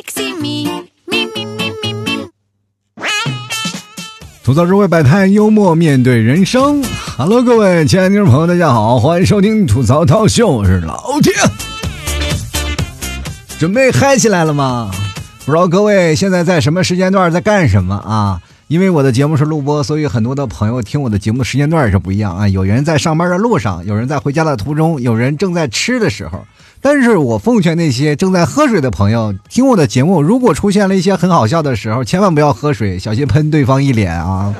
sexy me, 吐槽社会百态，幽默面对人生。Hello，各位亲爱的听众朋友，大家好，欢迎收听吐槽涛秀，我是老铁。准备嗨起来了吗？不知道各位现在在什么时间段在干什么啊？因为我的节目是录播，所以很多的朋友听我的节目的时间段也是不一样啊。有人在上班的路上，有人在回家的途中，有人正在吃的时候。但是我奉劝那些正在喝水的朋友，听我的节目，如果出现了一些很好笑的时候，千万不要喝水，小心喷对方一脸啊！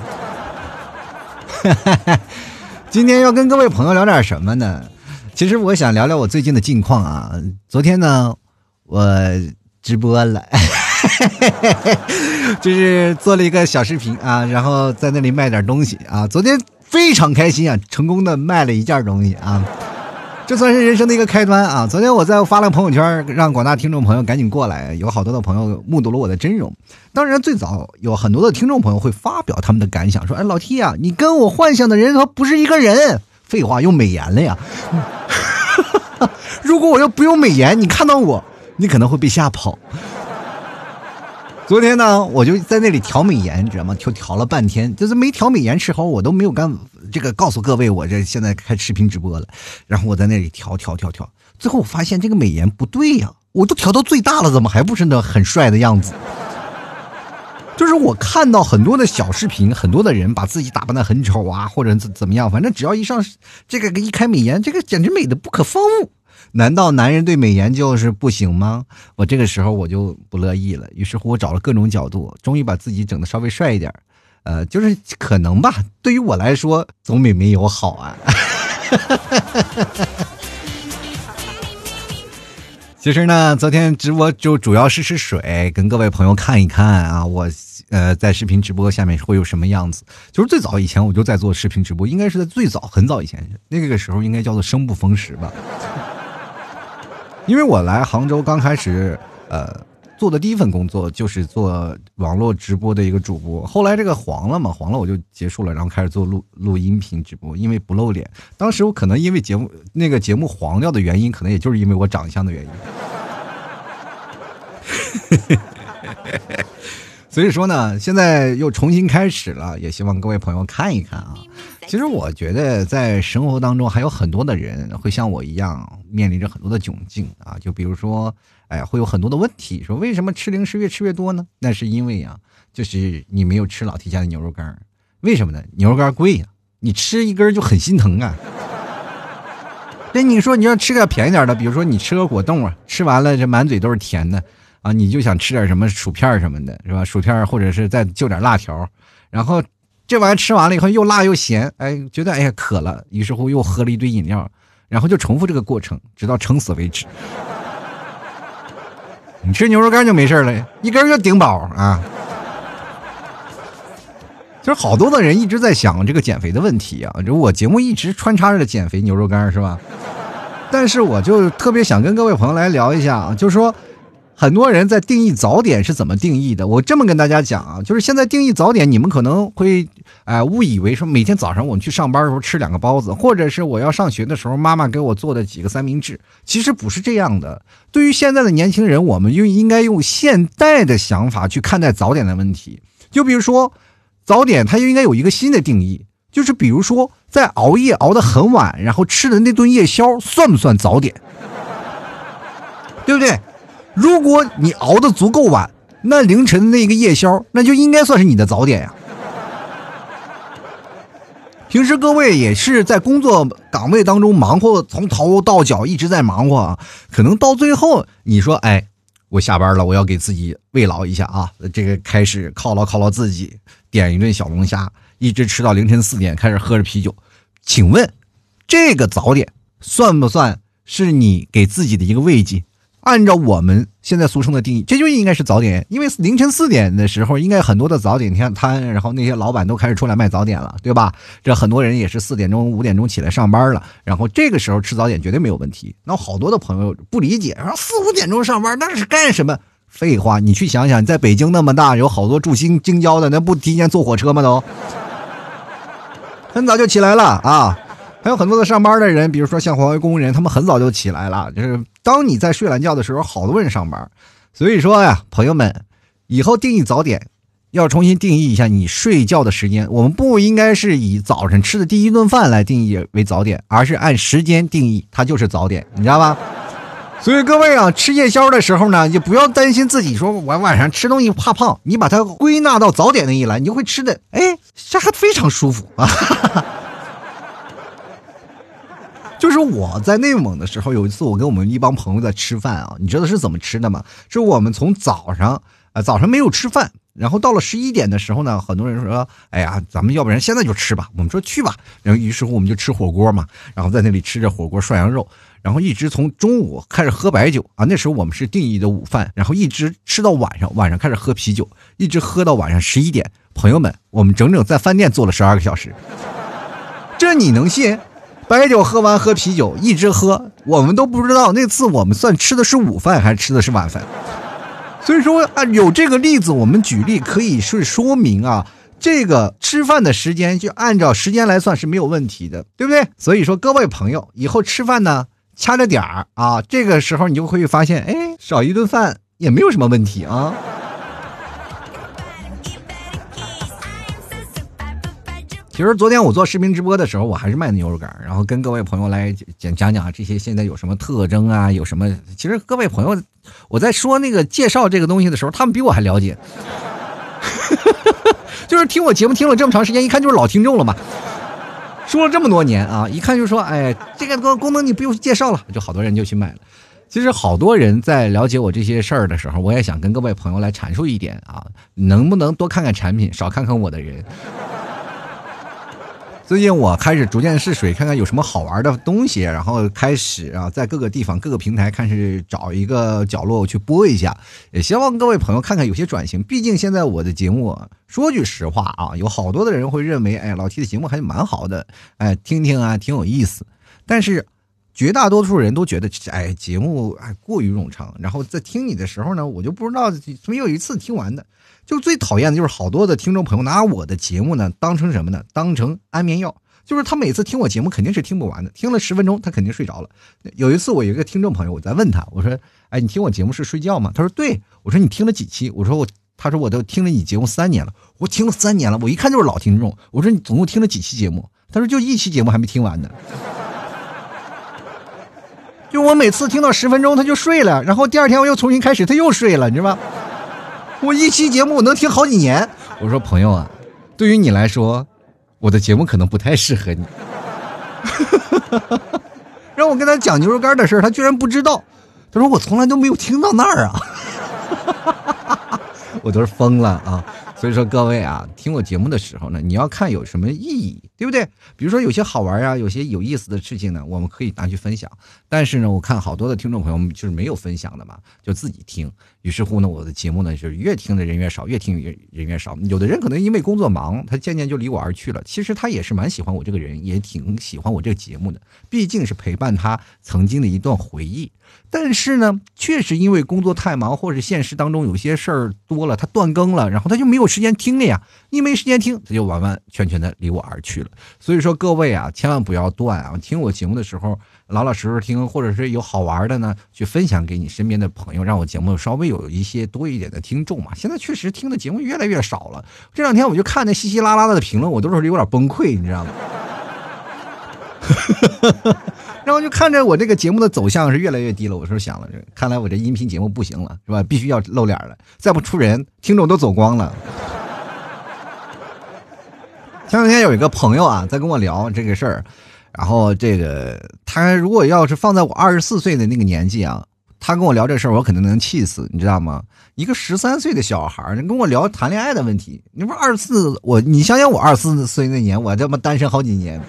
今天要跟各位朋友聊点什么呢？其实我想聊聊我最近的近况啊。昨天呢，我直播了，就是做了一个小视频啊，然后在那里卖点东西啊。昨天非常开心啊，成功的卖了一件东西啊。这算是人生的一个开端啊！昨天我在发了朋友圈，让广大听众朋友赶紧过来，有好多的朋友目睹了我的真容。当然，最早有很多的听众朋友会发表他们的感想，说：“哎，老 T 啊，你跟我幻想的人他不是一个人。”废话，用美颜了呀！如果我要不用美颜，你看到我，你可能会被吓跑。昨天呢，我就在那里调美颜，你知道吗？调调了半天，就是没调美颜时候，我都没有干这个告诉各位，我这现在开视频直播了。然后我在那里调调调调，最后我发现这个美颜不对呀，我都调到最大了，怎么还不是那很帅的样子？就是我看到很多的小视频，很多的人把自己打扮的很丑啊，或者怎怎么样，反正只要一上这个一开美颜，这个简直美的不可方物。难道男人对美颜就是不行吗？我这个时候我就不乐意了，于是乎我找了各种角度，终于把自己整的稍微帅一点。呃，就是可能吧，对于我来说总比没有好啊。其实呢，昨天直播就主要是试水，跟各位朋友看一看啊，我呃在视频直播下面会有什么样子。就是最早以前我就在做视频直播，应该是在最早很早以前，那个时候应该叫做生不逢时吧。因为我来杭州刚开始，呃，做的第一份工作就是做网络直播的一个主播。后来这个黄了嘛，黄了我就结束了，然后开始做录录音频直播。因为不露脸，当时我可能因为节目那个节目黄掉的原因，可能也就是因为我长相的原因。所以说呢，现在又重新开始了，也希望各位朋友看一看啊。其实我觉得在生活当中还有很多的人会像我一样面临着很多的窘境啊，就比如说，哎，会有很多的问题，说为什么吃零食越吃越多呢？那是因为呀，就是你没有吃老提家的牛肉干为什么呢？牛肉干贵呀，你吃一根就很心疼啊。那你说你要吃点便宜点的，比如说你吃个果冻啊，吃完了这满嘴都是甜的。啊，你就想吃点什么薯片什么的，是吧？薯片或者是再就点辣条，然后这玩意吃完了以后又辣又咸，哎，觉得哎呀渴了，于是乎又喝了一堆饮料，然后就重复这个过程，直到撑死为止。你吃牛肉干就没事了，一根就顶饱啊。就是好多的人一直在想这个减肥的问题啊，就我节目一直穿插着减肥牛肉干是吧？但是我就特别想跟各位朋友来聊一下啊，就是说。很多人在定义早点是怎么定义的？我这么跟大家讲啊，就是现在定义早点，你们可能会哎误以为说每天早上我们去上班的时候吃两个包子，或者是我要上学的时候妈妈给我做的几个三明治，其实不是这样的。对于现在的年轻人，我们就应该用现代的想法去看待早点的问题。就比如说，早点它就应该有一个新的定义，就是比如说在熬夜熬得很晚，然后吃的那顿夜宵算不算早点？对不对？如果你熬得足够晚，那凌晨那个夜宵，那就应该算是你的早点呀。平时各位也是在工作岗位当中忙活，从头到脚一直在忙活啊。可能到最后，你说，哎，我下班了，我要给自己慰劳一下啊。这个开始犒劳犒劳自己，点一顿小龙虾，一直吃到凌晨四点，开始喝着啤酒。请问，这个早点算不算是你给自己的一个慰藉？按照我们现在俗称的定义，这就应该是早点，因为凌晨四点的时候，应该很多的早点摊摊，然后那些老板都开始出来卖早点了，对吧？这很多人也是四点钟、五点钟起来上班了，然后这个时候吃早点绝对没有问题。那好多的朋友不理解，说四五点钟上班那是干什么？废话，你去想想，在北京那么大，有好多住京京郊的，那不提前坐火车吗？都 很早就起来了啊。还有很多的上班的人，比如说像环卫工人，他们很早就起来了。就是当你在睡懒觉的时候，好多人上班。所以说呀，朋友们，以后定义早点。要重新定义一下你睡觉的时间，我们不应该是以早晨吃的第一顿饭来定义为早点，而是按时间定义，它就是早点，你知道吧？所以各位啊，吃夜宵的时候呢，就不要担心自己说我晚上吃东西怕胖，你把它归纳到早点那一栏，你就会吃的，哎，这还非常舒服啊。就是我在内蒙的时候，有一次我跟我们一帮朋友在吃饭啊，你知道是怎么吃的吗？是我们从早上啊早上没有吃饭。然后到了十一点的时候呢，很多人说：“哎呀，咱们要不然现在就吃吧。”我们说去吧。然后于是乎我们就吃火锅嘛，然后在那里吃着火锅涮羊肉，然后一直从中午开始喝白酒啊。那时候我们是定义的午饭，然后一直吃到晚上，晚上开始喝啤酒，一直喝到晚上十一点。朋友们，我们整整在饭店坐了十二个小时，这你能信？白酒喝完喝啤酒，一直喝，我们都不知道那次我们算吃的是午饭还是吃的是晚饭。所以说啊，有这个例子，我们举例可以是说明啊，这个吃饭的时间就按照时间来算是没有问题的，对不对？所以说各位朋友，以后吃饭呢掐着点儿啊，这个时候你就会发现，哎，少一顿饭也没有什么问题啊。其实昨天我做视频直播的时候，我还是卖牛肉干，然后跟各位朋友来讲讲讲这些现在有什么特征啊，有什么？其实各位朋友，我在说那个介绍这个东西的时候，他们比我还了解，就是听我节目听了这么长时间，一看就是老听众了嘛。说了这么多年啊，一看就说，哎，这个功功能你不用介绍了，就好多人就去买了。其实好多人在了解我这些事儿的时候，我也想跟各位朋友来阐述一点啊，能不能多看看产品，少看看我的人。最近我开始逐渐试水，看看有什么好玩的东西，然后开始啊，在各个地方、各个平台开始找一个角落去播一下。也希望各位朋友看看有些转型，毕竟现在我的节目，说句实话啊，有好多的人会认为，哎，老 T 的节目还是蛮好的，哎，听听啊，挺有意思。但是绝大多数人都觉得，哎，节目哎过于冗长，然后在听你的时候呢，我就不知道没有一次听完的。就最讨厌的就是好多的听众朋友拿我的节目呢当成什么呢？当成安眠药。就是他每次听我节目肯定是听不完的，听了十分钟他肯定睡着了。有一次我有一个听众朋友，我在问他，我说：“哎，你听我节目是睡觉吗？”他说：“对。”我说：“你听了几期？”我说：“我。”他说：“我都听了你节目三年了。”我听了三年了，我一看就是老听众。我说：“你总共听了几期节目？”他说：“就一期节目还没听完呢。”就我每次听到十分钟他就睡了，然后第二天我又重新开始他又睡了，你知道吗？我一期节目我能听好几年。我说朋友啊，对于你来说，我的节目可能不太适合你。让我跟他讲牛肉干的事他居然不知道。他说我从来都没有听到那儿啊。我都是疯了啊。所以说各位啊，听我节目的时候呢，你要看有什么意义，对不对？比如说有些好玩啊，有些有意思的事情呢，我们可以拿去分享。但是呢，我看好多的听众朋友们就是没有分享的嘛，就自己听。于是乎呢，我的节目呢就是越听的人越少，越听越人越少。有的人可能因为工作忙，他渐渐就离我而去了。其实他也是蛮喜欢我这个人，也挺喜欢我这个节目的，毕竟是陪伴他曾经的一段回忆。但是呢，确实因为工作太忙，或者现实当中有些事儿多了，他断更了，然后他就没有时间听了呀。你没时间听，他就完完全全的离我而去了。所以说各位啊，千万不要断啊！听我节目的时候，老老实实听，或者是有好玩的呢，去分享给你身边的朋友，让我节目稍微有一些多一点的听众嘛。现在确实听的节目越来越少了。这两天我就看那稀稀拉拉的评论，我都是有点崩溃，你知道吗？然后就看着我这个节目的走向是越来越低了，我说想了，看来我这音频节目不行了，是吧？必须要露脸了，再不出人，听众都走光了。前两天有一个朋友啊，在跟我聊这个事儿，然后这个他如果要是放在我二十四岁的那个年纪啊，他跟我聊这事儿，我肯定能气死，你知道吗？一个十三岁的小孩儿，你跟我聊谈恋爱的问题，你不二十四，我你想想我二十四岁那年，我他妈单身好几年。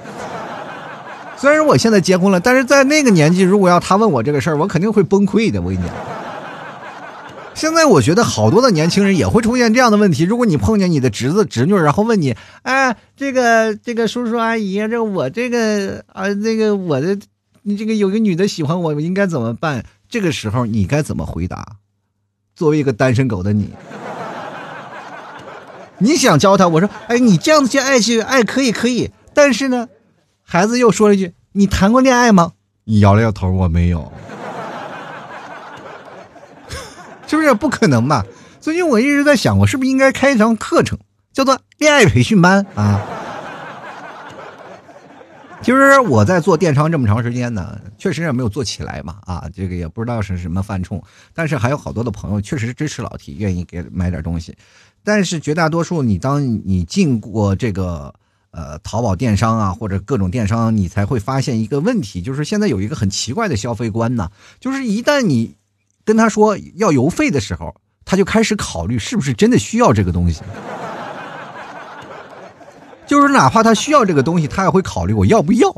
虽然我现在结婚了，但是在那个年纪，如果要他问我这个事儿，我肯定会崩溃的。我跟你讲，现在我觉得好多的年轻人也会出现这样的问题。如果你碰见你的侄子侄女，然后问你，哎，这个这个叔叔阿姨，这我这个啊，那个我的，你这个有个女的喜欢我，我应该怎么办？这个时候你该怎么回答？作为一个单身狗的你，你想教他？我说，哎，你这样子去爱去爱可以可以，但是呢？孩子又说了一句：“你谈过恋爱吗？”你摇了摇头，我没有。是不是不可能吧？最近我一直在想，我是不是应该开一堂课程，叫做恋爱培训班啊？其实我在做电商这么长时间呢，确实也没有做起来嘛，啊，这个也不知道是什么犯冲，但是还有好多的朋友确实支持老提愿意给买点东西，但是绝大多数你当你进过这个呃淘宝电商啊或者各种电商，你才会发现一个问题，就是现在有一个很奇怪的消费观呢，就是一旦你跟他说要邮费的时候，他就开始考虑是不是真的需要这个东西。就是哪怕他需要这个东西，他也会考虑我要不要。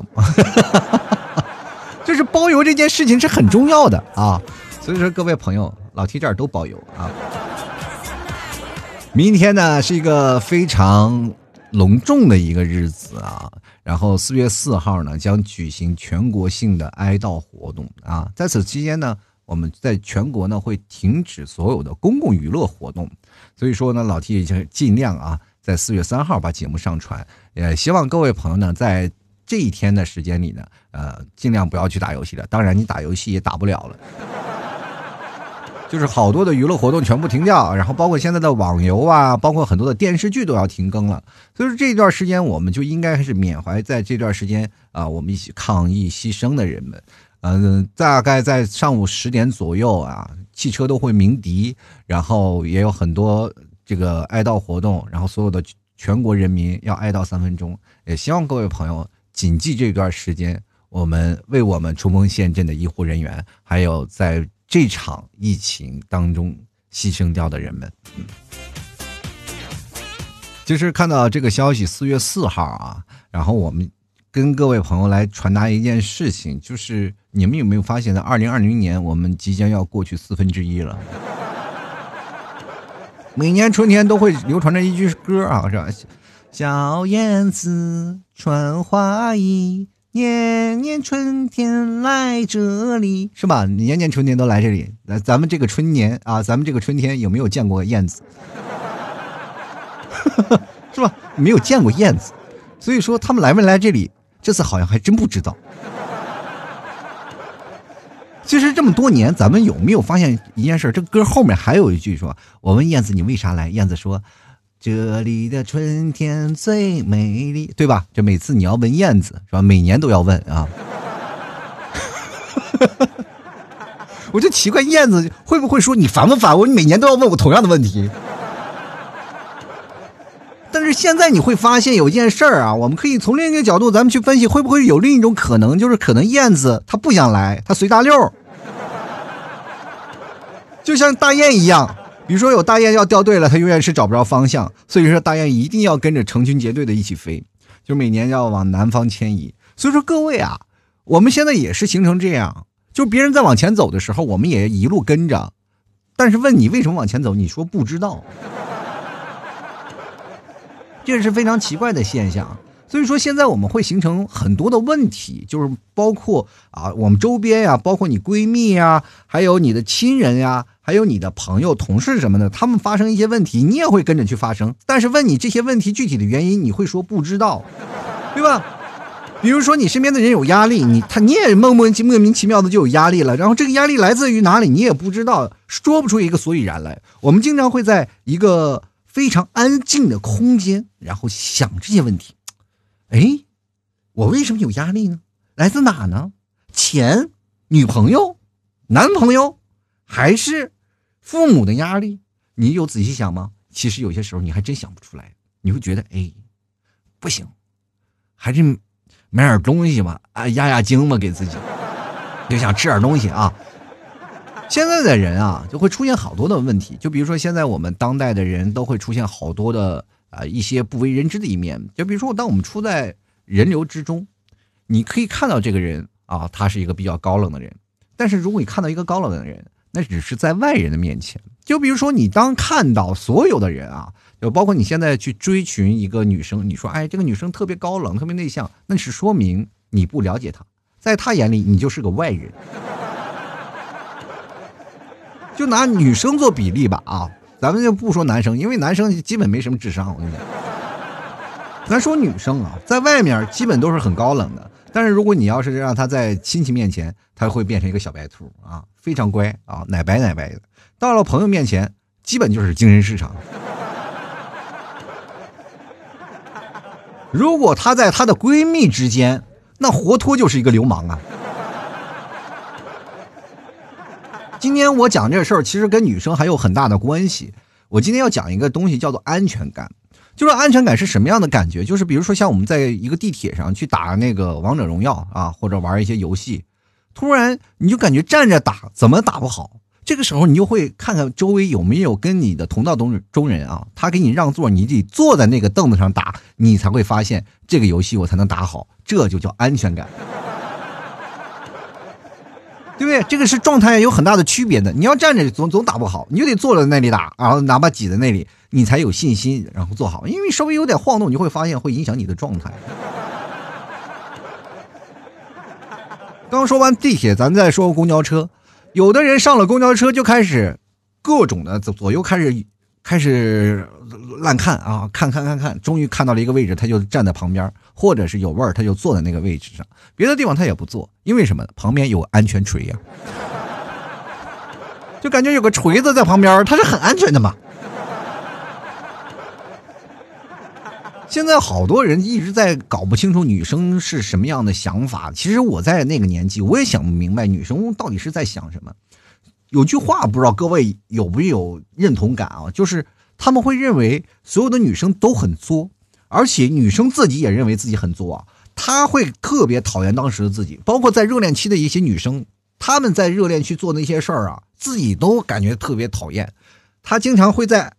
就是包邮这件事情是很重要的啊，所以说各位朋友，老提这儿都包邮啊。明天呢是一个非常隆重的一个日子啊，然后四月四号呢将举行全国性的哀悼活动啊，在此期间呢，我们在全国呢会停止所有的公共娱乐活动，所以说呢，老 T 就尽量啊。在四月三号把节目上传，也希望各位朋友呢，在这一天的时间里呢，呃，尽量不要去打游戏了。当然，你打游戏也打不了了，就是好多的娱乐活动全部停掉，然后包括现在的网游啊，包括很多的电视剧都要停更了。所以说这段时间，我们就应该是缅怀在这段时间啊，我们一起抗疫牺牲的人们。嗯，大概在上午十点左右啊，汽车都会鸣笛，然后也有很多。这个哀悼活动，然后所有的全国人民要哀悼三分钟，也希望各位朋友谨记这段时间，我们为我们冲锋陷阵的医护人员，还有在这场疫情当中牺牲掉的人们。嗯，就是看到这个消息，四月四号啊，然后我们跟各位朋友来传达一件事情，就是你们有没有发现，在二零二零年，我们即将要过去四分之一了。每年春天都会流传着一句歌啊，是吧？小燕子穿花衣，年年春天来这里，是吧？年年春天都来这里。那咱们这个春年啊，咱们这个春天有没有见过燕子？是吧？没有见过燕子，所以说他们来没来这里，这次好像还真不知道。其实这么多年，咱们有没有发现一件事？这歌后面还有一句说：“我问燕子你为啥来？”燕子说：“这里的春天最美丽，对吧？”这每次你要问燕子，是吧？每年都要问啊。我就奇怪燕子会不会说你烦不烦我？你每年都要问我同样的问题。但是现在你会发现有一件事儿啊，我们可以从另一个角度，咱们去分析，会不会有另一种可能，就是可能燕子它不想来，它随大溜，就像大雁一样。比如说有大雁要掉队了，它永远是找不着方向，所以说大雁一定要跟着成群结队的一起飞，就每年要往南方迁移。所以说各位啊，我们现在也是形成这样，就别人在往前走的时候，我们也一路跟着。但是问你为什么往前走，你说不知道。这是非常奇怪的现象，所以说现在我们会形成很多的问题，就是包括啊，我们周边呀，包括你闺蜜呀，还有你的亲人呀，还有你的朋友、同事什么的，他们发生一些问题，你也会跟着去发生。但是问你这些问题具体的原因，你会说不知道，对吧？比如说你身边的人有压力，你他你也莫莫莫名其妙的就有压力了，然后这个压力来自于哪里，你也不知道，说不出一个所以然来。我们经常会在一个。非常安静的空间，然后想这些问题。哎，我为什么有压力呢？来自哪呢？钱、女朋友、男朋友，还是父母的压力？你有仔细想吗？其实有些时候你还真想不出来。你会觉得，哎，不行，还是买点东西吧，啊，压压惊吧，给自己，就想吃点东西啊。现在的人啊，就会出现好多的问题。就比如说，现在我们当代的人都会出现好多的啊一些不为人知的一面。就比如说，当我们处在人流之中，你可以看到这个人啊，他是一个比较高冷的人。但是如果你看到一个高冷的人，那只是在外人的面前。就比如说，你当看到所有的人啊，就包括你现在去追寻一个女生，你说，哎，这个女生特别高冷，特别内向，那是说明你不了解她，在她眼里你就是个外人。就拿女生做比例吧啊，咱们就不说男生，因为男生基本没什么智商。我跟你讲，咱说女生啊，在外面基本都是很高冷的，但是如果你要是让他在亲戚面前，他会变成一个小白兔啊，非常乖啊，奶白奶白的。到了朋友面前，基本就是精神失常。如果她在她的闺蜜之间，那活脱就是一个流氓啊！今天我讲这事儿，其实跟女生还有很大的关系。我今天要讲一个东西，叫做安全感。就是安全感是什么样的感觉？就是比如说，像我们在一个地铁上去打那个王者荣耀啊，或者玩一些游戏，突然你就感觉站着打怎么打不好。这个时候，你就会看看周围有没有跟你的同道中中人啊，他给你让座，你得坐在那个凳子上打，你才会发现这个游戏我才能打好，这就叫安全感，对不对？这个是状态有很大的区别的。你要站着总总打不好，你就得坐在那里打，然后哪怕挤在那里，你才有信心，然后做好。因为稍微有点晃动，你会发现会影响你的状态。刚说完地铁，咱再说公交车。有的人上了公交车就开始各种的左右开始开始乱看啊，看看看看，终于看到了一个位置，他就站在旁边，或者是有味儿，他就坐在那个位置上，别的地方他也不坐，因为什么？旁边有安全锤呀，就感觉有个锤子在旁边，他是很安全的嘛。现在好多人一直在搞不清楚女生是什么样的想法。其实我在那个年纪，我也想不明白女生到底是在想什么。有句话不知道各位有没有认同感啊？就是他们会认为所有的女生都很作，而且女生自己也认为自己很作啊。她会特别讨厌当时的自己，包括在热恋期的一些女生，她们在热恋期做那些事儿啊，自己都感觉特别讨厌。她经常会在，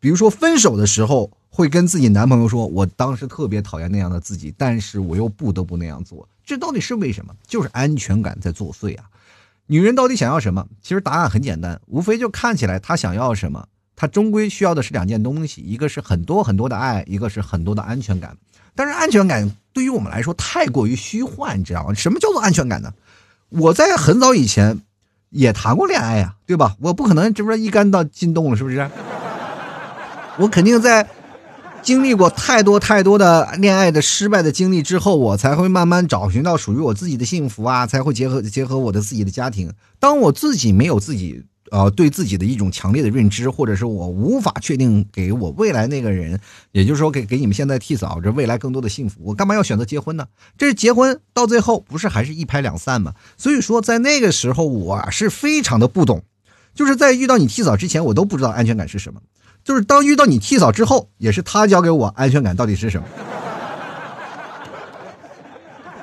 比如说分手的时候。会跟自己男朋友说：“我当时特别讨厌那样的自己，但是我又不得不那样做。这到底是为什么？就是安全感在作祟啊！女人到底想要什么？其实答案很简单，无非就看起来她想要什么，她终归需要的是两件东西：一个是很多很多的爱，一个是很多的安全感。但是安全感对于我们来说太过于虚幻，你知道吗？什么叫做安全感呢？我在很早以前也谈过恋爱呀，对吧？我不可能这不是一竿到进洞了，是不是？我肯定在。经历过太多太多的恋爱的失败的经历之后，我才会慢慢找寻到属于我自己的幸福啊，才会结合结合我的自己的家庭。当我自己没有自己呃对自己的一种强烈的认知，或者是我无法确定给我未来那个人，也就是说给给你们现在替嫂这未来更多的幸福，我干嘛要选择结婚呢？这结婚到最后不是还是一拍两散吗？所以说在那个时候我是非常的不懂，就是在遇到你替嫂之前，我都不知道安全感是什么。就是当遇到你替嫂之后，也是他教给我安全感到底是什么。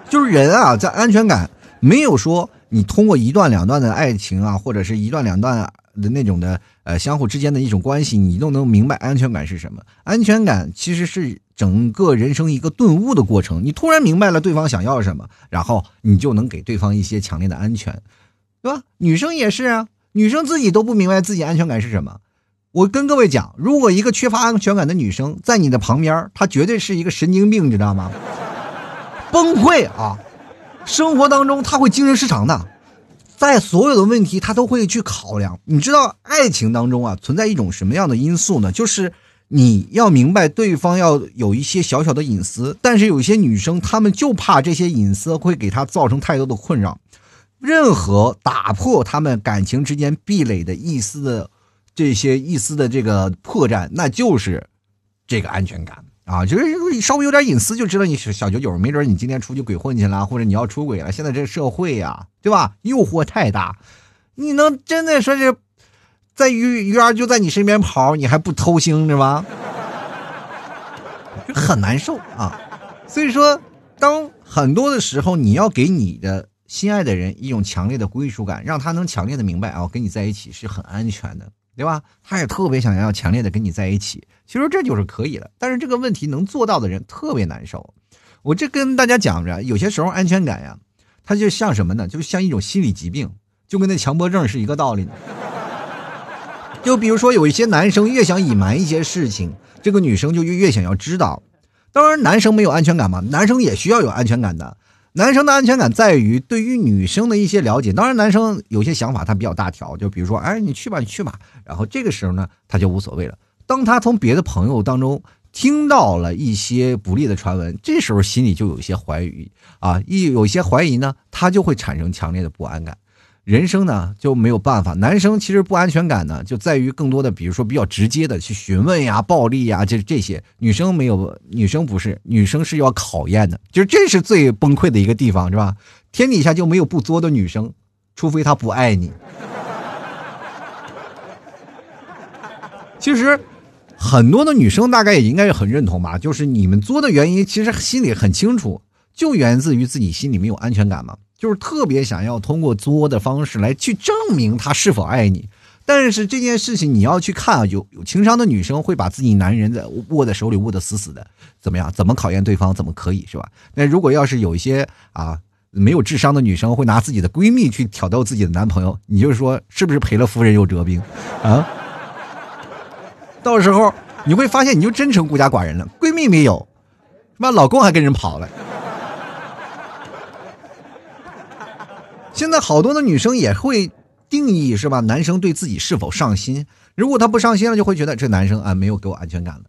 就是人啊，在安全感没有说你通过一段两段的爱情啊，或者是一段两段的那种的呃相互之间的一种关系，你都能明白安全感是什么。安全感其实是整个人生一个顿悟的过程。你突然明白了对方想要什么，然后你就能给对方一些强烈的安全，对吧？女生也是啊，女生自己都不明白自己安全感是什么。我跟各位讲，如果一个缺乏安全感的女生在你的旁边，她绝对是一个神经病，你知道吗？崩溃啊！生活当中她会精神失常的，在所有的问题她都会去考量。你知道，爱情当中啊存在一种什么样的因素呢？就是你要明白对方要有一些小小的隐私，但是有些女生她们就怕这些隐私会给她造成太多的困扰，任何打破他们感情之间壁垒的一丝的。这些一丝的这个破绽，那就是这个安全感啊！就是稍微有点隐私，就知道你是小九九，没准你今天出去鬼混去了，或者你要出轨了。现在这社会呀，对吧？诱惑太大，你能真的说是在鱼鱼儿就在你身边跑，你还不偷腥是吧？就很难受啊！所以说，当很多的时候，你要给你的心爱的人一种强烈的归属感，让他能强烈的明白啊，跟你在一起是很安全的。对吧？他也特别想要强烈的跟你在一起，其实这就是可以了。但是这个问题能做到的人特别难受。我这跟大家讲着，有些时候安全感呀，它就像什么呢？就像一种心理疾病，就跟那强迫症是一个道理。就比如说，有一些男生越想隐瞒一些事情，这个女生就越越想要知道。当然，男生没有安全感嘛，男生也需要有安全感的。男生的安全感在于对于女生的一些了解，当然男生有些想法他比较大条，就比如说，哎，你去吧，你去吧，然后这个时候呢，他就无所谓了。当他从别的朋友当中听到了一些不利的传闻，这时候心里就有一些怀疑啊，一有一些怀疑呢，他就会产生强烈的不安感。人生呢就没有办法，男生其实不安全感呢就在于更多的，比如说比较直接的去询问呀、暴力呀，这这些。女生没有，女生不是，女生是要考验的，就是这是最崩溃的一个地方，是吧？天底下就没有不作的女生，除非她不爱你。其实，很多的女生大概也应该是很认同吧，就是你们作的原因，其实心里很清楚，就源自于自己心里没有安全感嘛，就是特别想要通过作的方式来去证明他是否爱你。但是这件事情你要去看啊，有有情商的女生会把自己男人在握在手里握得死死的，怎么样？怎么考验对方？怎么可以是吧？那如果要是有一些啊没有智商的女生会拿自己的闺蜜去挑逗自己的男朋友，你就说是不是赔了夫人又折兵啊？到时候你会发现，你就真成孤家寡人了。闺蜜没有，妈老公还跟人跑了。现在好多的女生也会定义是吧？男生对自己是否上心？如果他不上心了，就会觉得这男生啊没有给我安全感了。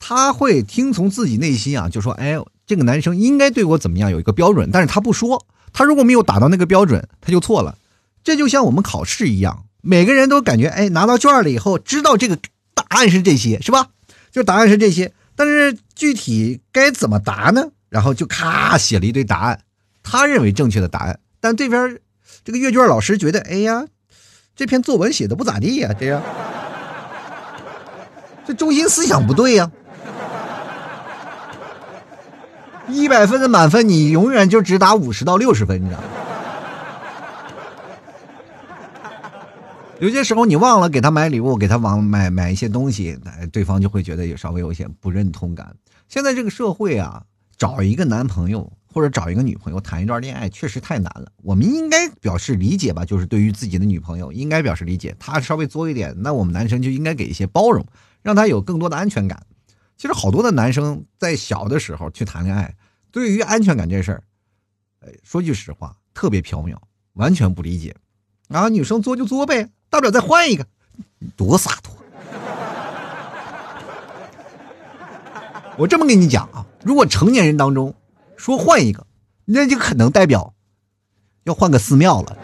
他会听从自己内心啊，就说：“哎，这个男生应该对我怎么样？有一个标准。”但是他不说，他如果没有达到那个标准，他就错了。这就像我们考试一样，每个人都感觉哎拿到卷了以后，知道这个。答案是这些，是吧？就答案是这些，但是具体该怎么答呢？然后就咔写了一堆答案，他认为正确的答案，但这边这个阅卷老师觉得，哎呀，这篇作文写的不咋地呀，这样，这中心思想不对呀。一百分的满分，你永远就只打五十到六十分，你知道吗？有些时候你忘了给他买礼物，给他往买买一些东西，对方就会觉得有稍微有些不认同感。现在这个社会啊，找一个男朋友或者找一个女朋友谈一段恋爱确实太难了。我们应该表示理解吧，就是对于自己的女朋友应该表示理解。她稍微作一点，那我们男生就应该给一些包容，让她有更多的安全感。其实好多的男生在小的时候去谈恋爱，对于安全感这事儿，说句实话，特别缥缈，完全不理解。然后，女生作就作呗。大不了再换一个，多洒脱！我这么跟你讲啊，如果成年人当中说换一个，那就可能代表要换个寺庙了，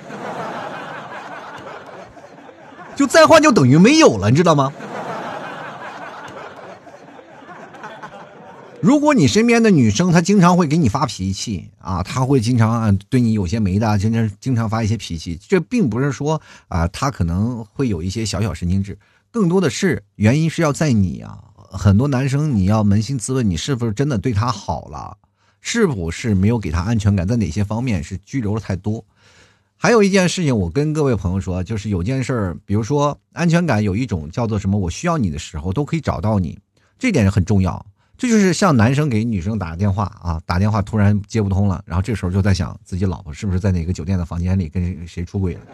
就再换就等于没有了，你知道吗？如果你身边的女生她经常会给你发脾气啊，她会经常啊对你有些没的，经常经常发一些脾气，这并不是说啊，她可能会有一些小小神经质，更多的是原因是要在你啊。很多男生你要扪心自问，你是不是真的对她好了？是不是没有给她安全感？在哪些方面是拘留的太多？还有一件事情，我跟各位朋友说，就是有件事儿，比如说安全感有一种叫做什么？我需要你的时候都可以找到你，这点很重要。这就是像男生给女生打电话啊，打电话突然接不通了，然后这时候就在想自己老婆是不是在哪个酒店的房间里跟谁出轨了。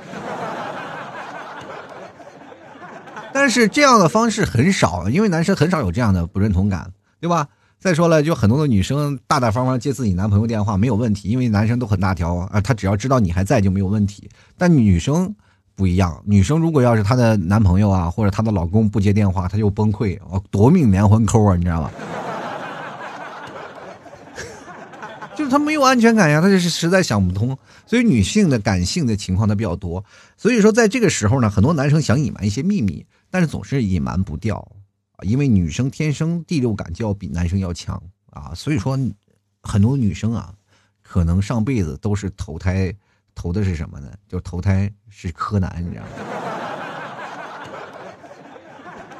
但是这样的方式很少，因为男生很少有这样的不认同感，对吧？再说了，就很多的女生大大方方接自己男朋友电话没有问题，因为男生都很大条啊，他只要知道你还在就没有问题。但女生不一样，女生如果要是她的男朋友啊或者她的老公不接电话，她就崩溃啊，夺命连环扣啊，你知道吗？就是她没有安全感呀，她就是实在想不通，所以女性的感性的情况她比较多，所以说在这个时候呢，很多男生想隐瞒一些秘密，但是总是隐瞒不掉，因为女生天生第六感就要比男生要强啊，所以说很多女生啊，可能上辈子都是投胎投的是什么呢？就投胎是柯南，你知道吗？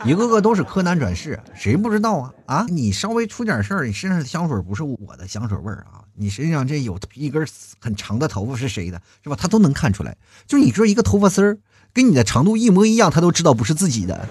一个个都是柯南转世，谁不知道啊？啊，你稍微出点事儿，你身上的香水不是我的香水味儿啊？你身上这有一根很长的头发是谁的，是吧？他都能看出来。就你说一个头发丝儿跟你的长度一模一样，他都知道不是自己的。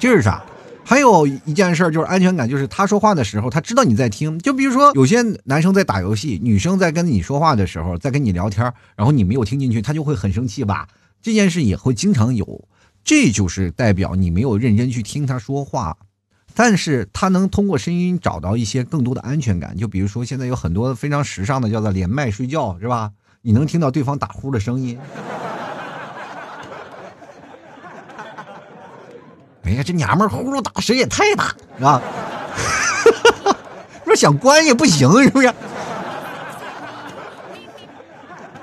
这是啥？还有一件事就是安全感，就是他说话的时候，他知道你在听。就比如说有些男生在打游戏，女生在跟你说话的时候，在跟你聊天，然后你没有听进去，他就会很生气吧？这件事也会经常有，这就是代表你没有认真去听他说话，但是他能通过声音找到一些更多的安全感。就比如说现在有很多非常时尚的叫做连麦睡觉，是吧？你能听到对方打呼的声音。哎呀，这娘们儿呼噜打声也太大，是吧？说想关也不行，是不是？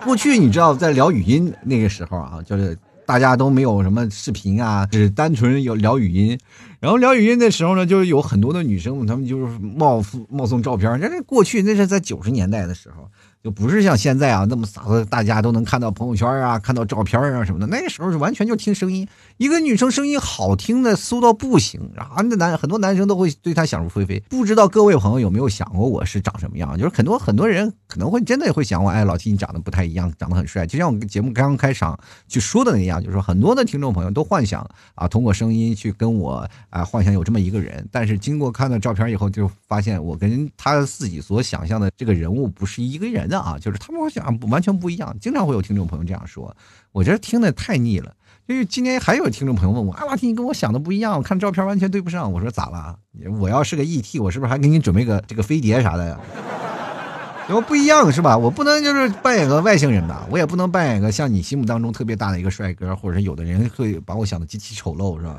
过去你知道，在聊语音那个时候啊，就是大家都没有什么视频啊，只单纯有聊语音。然后聊语音的时候呢，就有很多的女生，她们就是冒冒送照片。这是过去，那是在九十年代的时候。就不是像现在啊那么洒脱，大家都能看到朋友圈啊，看到照片啊什么的。那个时候是完全就听声音，一个女生声音好听的酥到不行，然后那男很多男生都会对她想入非非。不知道各位朋友有没有想过我是长什么样？就是很多很多人可能会真的会想我，哎，老七你长得不太一样，长得很帅。就像我们节目刚刚开场去说的那样，就是说很多的听众朋友都幻想啊，通过声音去跟我啊幻想有这么一个人，但是经过看到照片以后，就发现我跟他自己所想象的这个人物不是一个人啊，就是他们想完全不一样，经常会有听众朋友这样说，我觉得听的太腻了。因为今天还有听众朋友问我，啊，老听你跟我想的不一样，我看照片完全对不上。我说咋了？我要是个 ET，我是不是还给你准备个这个飞碟啥的呀？我不一样是吧？我不能就是扮演个外星人吧？我也不能扮演个像你心目当中特别大的一个帅哥，或者是有的人会把我想的极其丑陋，是吧？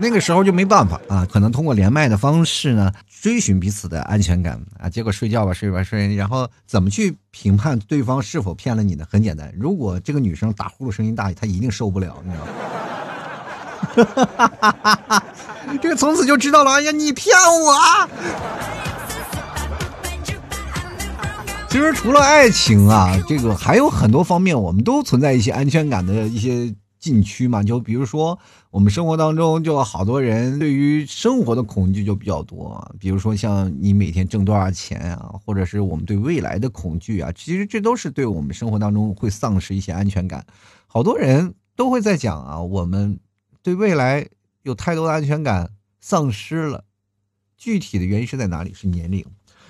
那个时候就没办法啊，可能通过连麦的方式呢，追寻彼此的安全感啊。结果睡觉吧，睡吧睡，然后怎么去评判对方是否骗了你呢？很简单，如果这个女生打呼噜声音大，她一定受不了，你知道吗？这个从此就知道了，哎呀，你骗我！其实除了爱情啊，这个还有很多方面，我们都存在一些安全感的一些。禁区嘛，就比如说我们生活当中，就好多人对于生活的恐惧就比较多。比如说像你每天挣多少钱啊，或者是我们对未来的恐惧啊，其实这都是对我们生活当中会丧失一些安全感。好多人都会在讲啊，我们对未来有太多的安全感丧失了。具体的原因是在哪里？是年龄。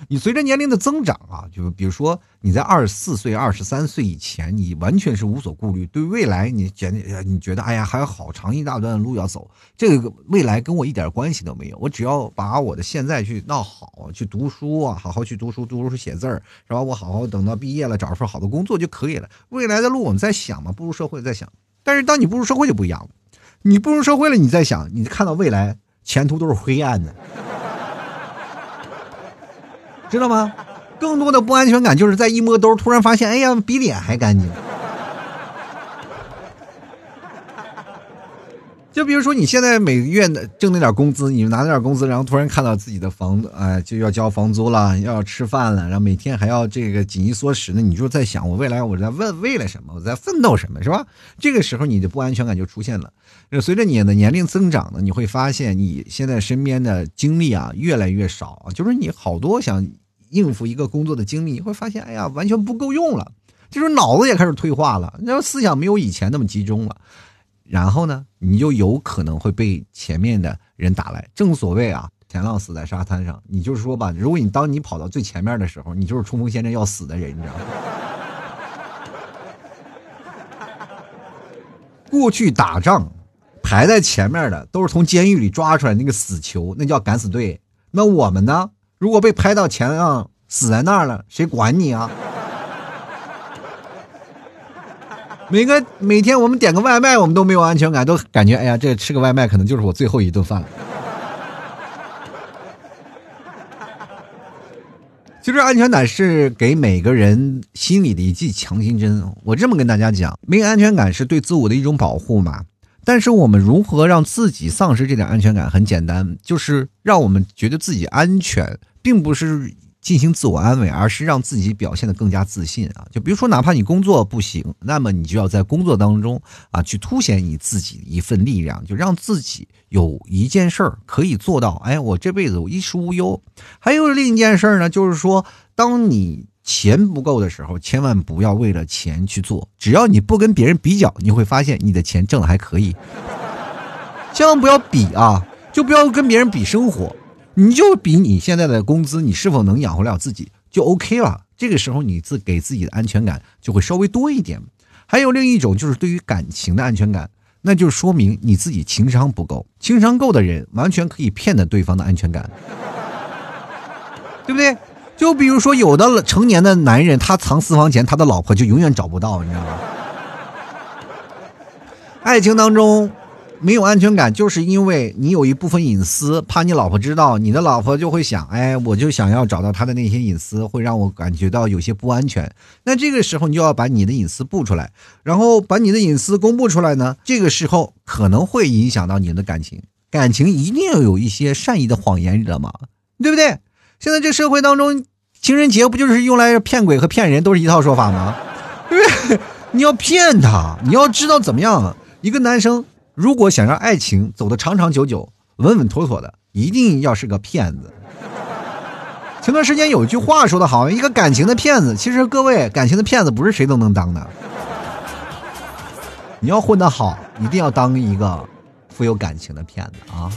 你随着年龄的增长啊，就比如说你在二十四岁、二十三岁以前，你完全是无所顾虑，对未来你简你觉得哎呀还有好长一大段路要走，这个未来跟我一点关系都没有，我只要把我的现在去闹好，去读书啊，好好去读书，读书写字儿，是吧？我好好等到毕业了，找份好的工作就可以了。未来的路我们在想嘛，步入社会在想，但是当你步入社会就不一样了，你步入社会了，你在想，你看到未来前途都是灰暗的。知道吗？更多的不安全感就是在一摸兜，突然发现，哎呀，比脸还干净。就比如说，你现在每个月的挣那点工资，你拿那点工资，然后突然看到自己的房子，哎，就要交房租了，要吃饭了，然后每天还要这个紧衣缩食的，你就在想，我未来我在问为了什么？我在奋斗什么？是吧？这个时候你的不安全感就出现了。随着你的年龄增长呢，你会发现你现在身边的精力啊越来越少，就是你好多想应付一个工作的精力，你会发现，哎呀，完全不够用了，就是脑子也开始退化了，然后思想没有以前那么集中了。然后呢，你就有可能会被前面的人打来。正所谓啊，前浪死在沙滩上。你就是说吧，如果你当你跑到最前面的时候，你就是冲锋陷阵要死的人，你知道吗？过去打仗排在前面的都是从监狱里抓出来那个死囚，那叫敢死队。那我们呢？如果被拍到前浪死在那儿了，谁管你啊？每个每天我们点个外卖，我们都没有安全感，都感觉哎呀，这吃个外卖可能就是我最后一顿饭了。其实安全感是给每个人心里的一剂强心针。我这么跟大家讲，没有安全感是对自我的一种保护嘛。但是我们如何让自己丧失这点安全感？很简单，就是让我们觉得自己安全，并不是。进行自我安慰，而是让自己表现的更加自信啊！就比如说，哪怕你工作不行，那么你就要在工作当中啊，去凸显你自己一份力量，就让自己有一件事儿可以做到。哎，我这辈子我衣食无忧。还有另一件事儿呢，就是说，当你钱不够的时候，千万不要为了钱去做。只要你不跟别人比较，你会发现你的钱挣的还可以。千万不要比啊，就不要跟别人比生活。你就比你现在的工资，你是否能养活了自己就 OK 了。这个时候你自给自己的安全感就会稍微多一点。还有另一种就是对于感情的安全感，那就说明你自己情商不够。情商够的人完全可以骗得对方的安全感，对不对？就比如说有的成年的男人，他藏私房钱，他的老婆就永远找不到，你知道吗？爱情当中没有安全感，就是因为你有一部分隐私，怕你老婆知道，你的老婆就会想，哎，我就想要找到他的那些隐私，会让我感觉到有些不安全。那这个时候你就要把你的隐私布出来，然后把你的隐私公布出来呢，这个时候可能会影响到你的感情。感情一定要有一些善意的谎言，你知道吗？对不对？现在这社会当中，情人节不就是用来骗鬼和骗人，都是一套说法吗？对不对？你要骗他，你要知道怎么样。一个男生如果想让爱情走得长长久久、稳稳妥妥的，一定要是个骗子。前段时间有一句话说的好，一个感情的骗子，其实各位，感情的骗子不是谁都能当的。你要混得好，一定要当一个富有感情的骗子啊！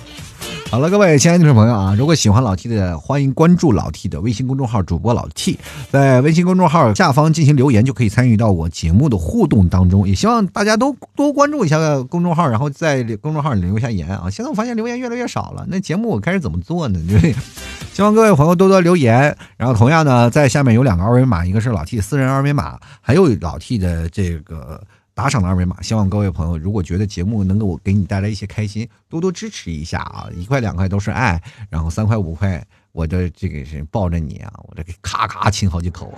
好了，各位亲爱的听众朋友啊，如果喜欢老 T 的，欢迎关注老 T 的微信公众号主播老 T，在微信公众号下方进行留言，就可以参与到我节目的互动当中。也希望大家都多关注一下公众号，然后在公众号里留下言啊。现在我发现留言越来越少了，那节目我开始怎么做呢？对？希望各位朋友多多留言。然后同样呢，在下面有两个二维码，一个是老 T 私人二维码，还有老 T 的这个。打赏的二维码，希望各位朋友如果觉得节目能够我给你带来一些开心，多多支持一下啊！一块两块都是爱，然后三块五块，我的这个是抱着你啊，我这个咔咔亲好几口！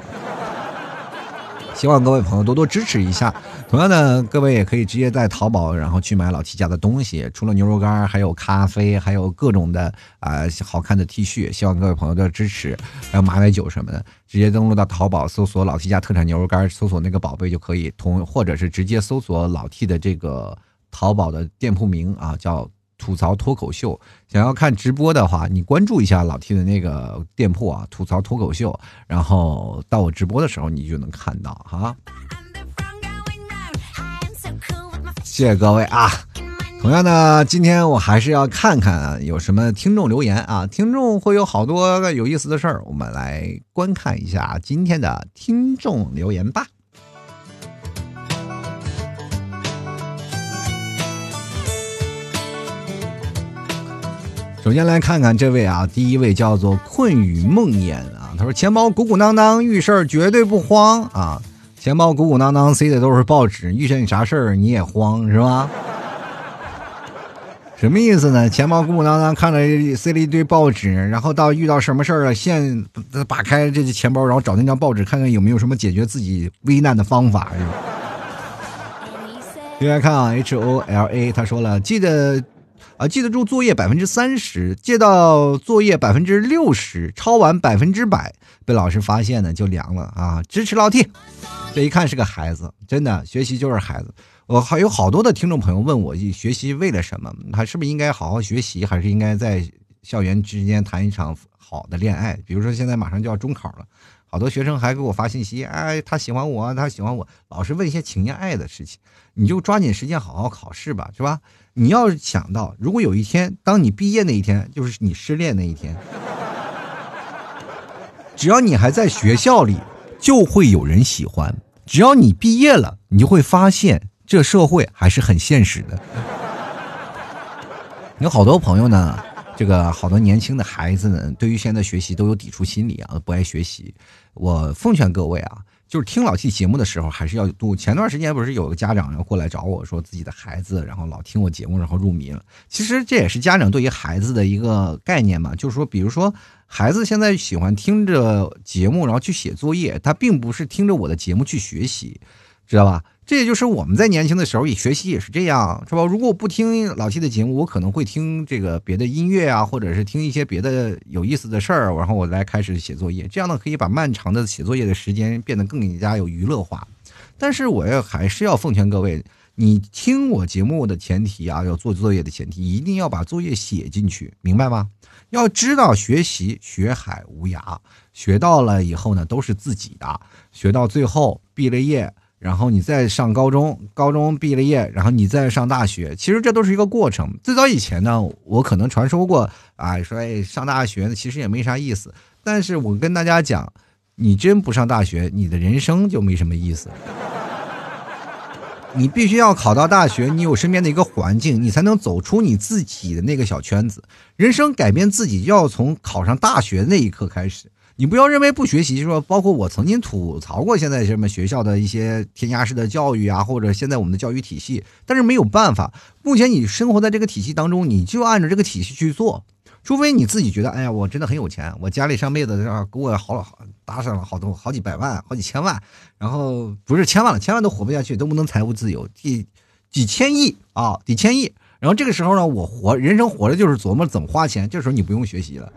希望各位朋友多多支持一下。同样的，各位也可以直接在淘宝，然后去买老 T 家的东西，除了牛肉干，还有咖啡，还有各种的啊好看的 T 恤。希望各位朋友的支持，还有马奶酒什么的，直接登录到淘宝，搜索老 T 家特产牛肉干，搜索那个宝贝就可以。同或者是直接搜索老 T 的这个淘宝的店铺名啊，叫。吐槽脱口秀，想要看直播的话，你关注一下老 T 的那个店铺啊，吐槽脱口秀，然后到我直播的时候，你就能看到哈。谢谢各位啊！同样呢，今天我还是要看看有什么听众留言啊，听众会有好多个有意思的事儿，我们来观看一下今天的听众留言吧。首先来看看这位啊，第一位叫做困雨梦魇啊，他说钱包鼓鼓囊囊，遇事儿绝对不慌啊，钱包鼓鼓囊囊塞的都是报纸，遇见你啥事儿你也慌是吧？什么意思呢？钱包鼓鼓囊囊，看着塞了一堆报纸，然后到遇到什么事儿了，现打开这些钱包，然后找那张报纸，看看有没有什么解决自己危难的方法是吧？另外看啊，H O L A，他说了，记得。啊，记得住作业百分之三十，借到作业百分之六十，抄完百分之百，被老师发现呢就凉了啊！支持老 T，这一看是个孩子，真的学习就是孩子。我还有好多的听众朋友问我，学习为了什么？他是不是应该好好学习，还是应该在校园之间谈一场好的恋爱？比如说现在马上就要中考了，好多学生还给我发信息，哎，他喜欢我，他喜欢我，老是问一些情爱的事情，你就抓紧时间好好考试吧，是吧？你要想到，如果有一天，当你毕业那一天，就是你失恋那一天，只要你还在学校里，就会有人喜欢；只要你毕业了，你就会发现这社会还是很现实的。有好多朋友呢，这个好多年轻的孩子呢，对于现在学习都有抵触心理啊，不爱学习。我奉劝各位啊。就是听老 T 节目的时候，还是要度。前段时间不是有个家长要过来找我说自己的孩子，然后老听我节目，然后入迷了。其实这也是家长对于孩子的一个概念嘛，就是说，比如说孩子现在喜欢听着节目，然后去写作业，他并不是听着我的节目去学习，知道吧？这也就是我们在年轻的时候也学习也是这样，是吧？如果我不听老七的节目，我可能会听这个别的音乐啊，或者是听一些别的有意思的事儿，然后我来开始写作业。这样呢，可以把漫长的写作业的时间变得更加有娱乐化。但是我要还是要奉劝各位，你听我节目的前提啊，要做作业的前提，一定要把作业写进去，明白吗？要知道学习学海无涯，学到了以后呢，都是自己的。学到最后毕了业。然后你再上高中，高中毕了业，然后你再上大学，其实这都是一个过程。最早以前呢，我可能传说过啊，说哎上大学呢其实也没啥意思。但是我跟大家讲，你真不上大学，你的人生就没什么意思。你必须要考到大学，你有身边的一个环境，你才能走出你自己的那个小圈子。人生改变自己，要从考上大学那一刻开始。你不要认为不学习，说包括我曾经吐槽过现在什么学校的一些填鸭式的教育啊，或者现在我们的教育体系，但是没有办法，目前你生活在这个体系当中，你就按照这个体系去做，除非你自己觉得，哎呀，我真的很有钱，我家里上辈子让给我好好打赏了好多好几百万、好几千万，然后不是千万了，千万都活不下去，都不能财务自由，几几千亿啊，几千亿。然后这个时候呢，我活人生活的就是琢磨怎么花钱，这时候你不用学习了。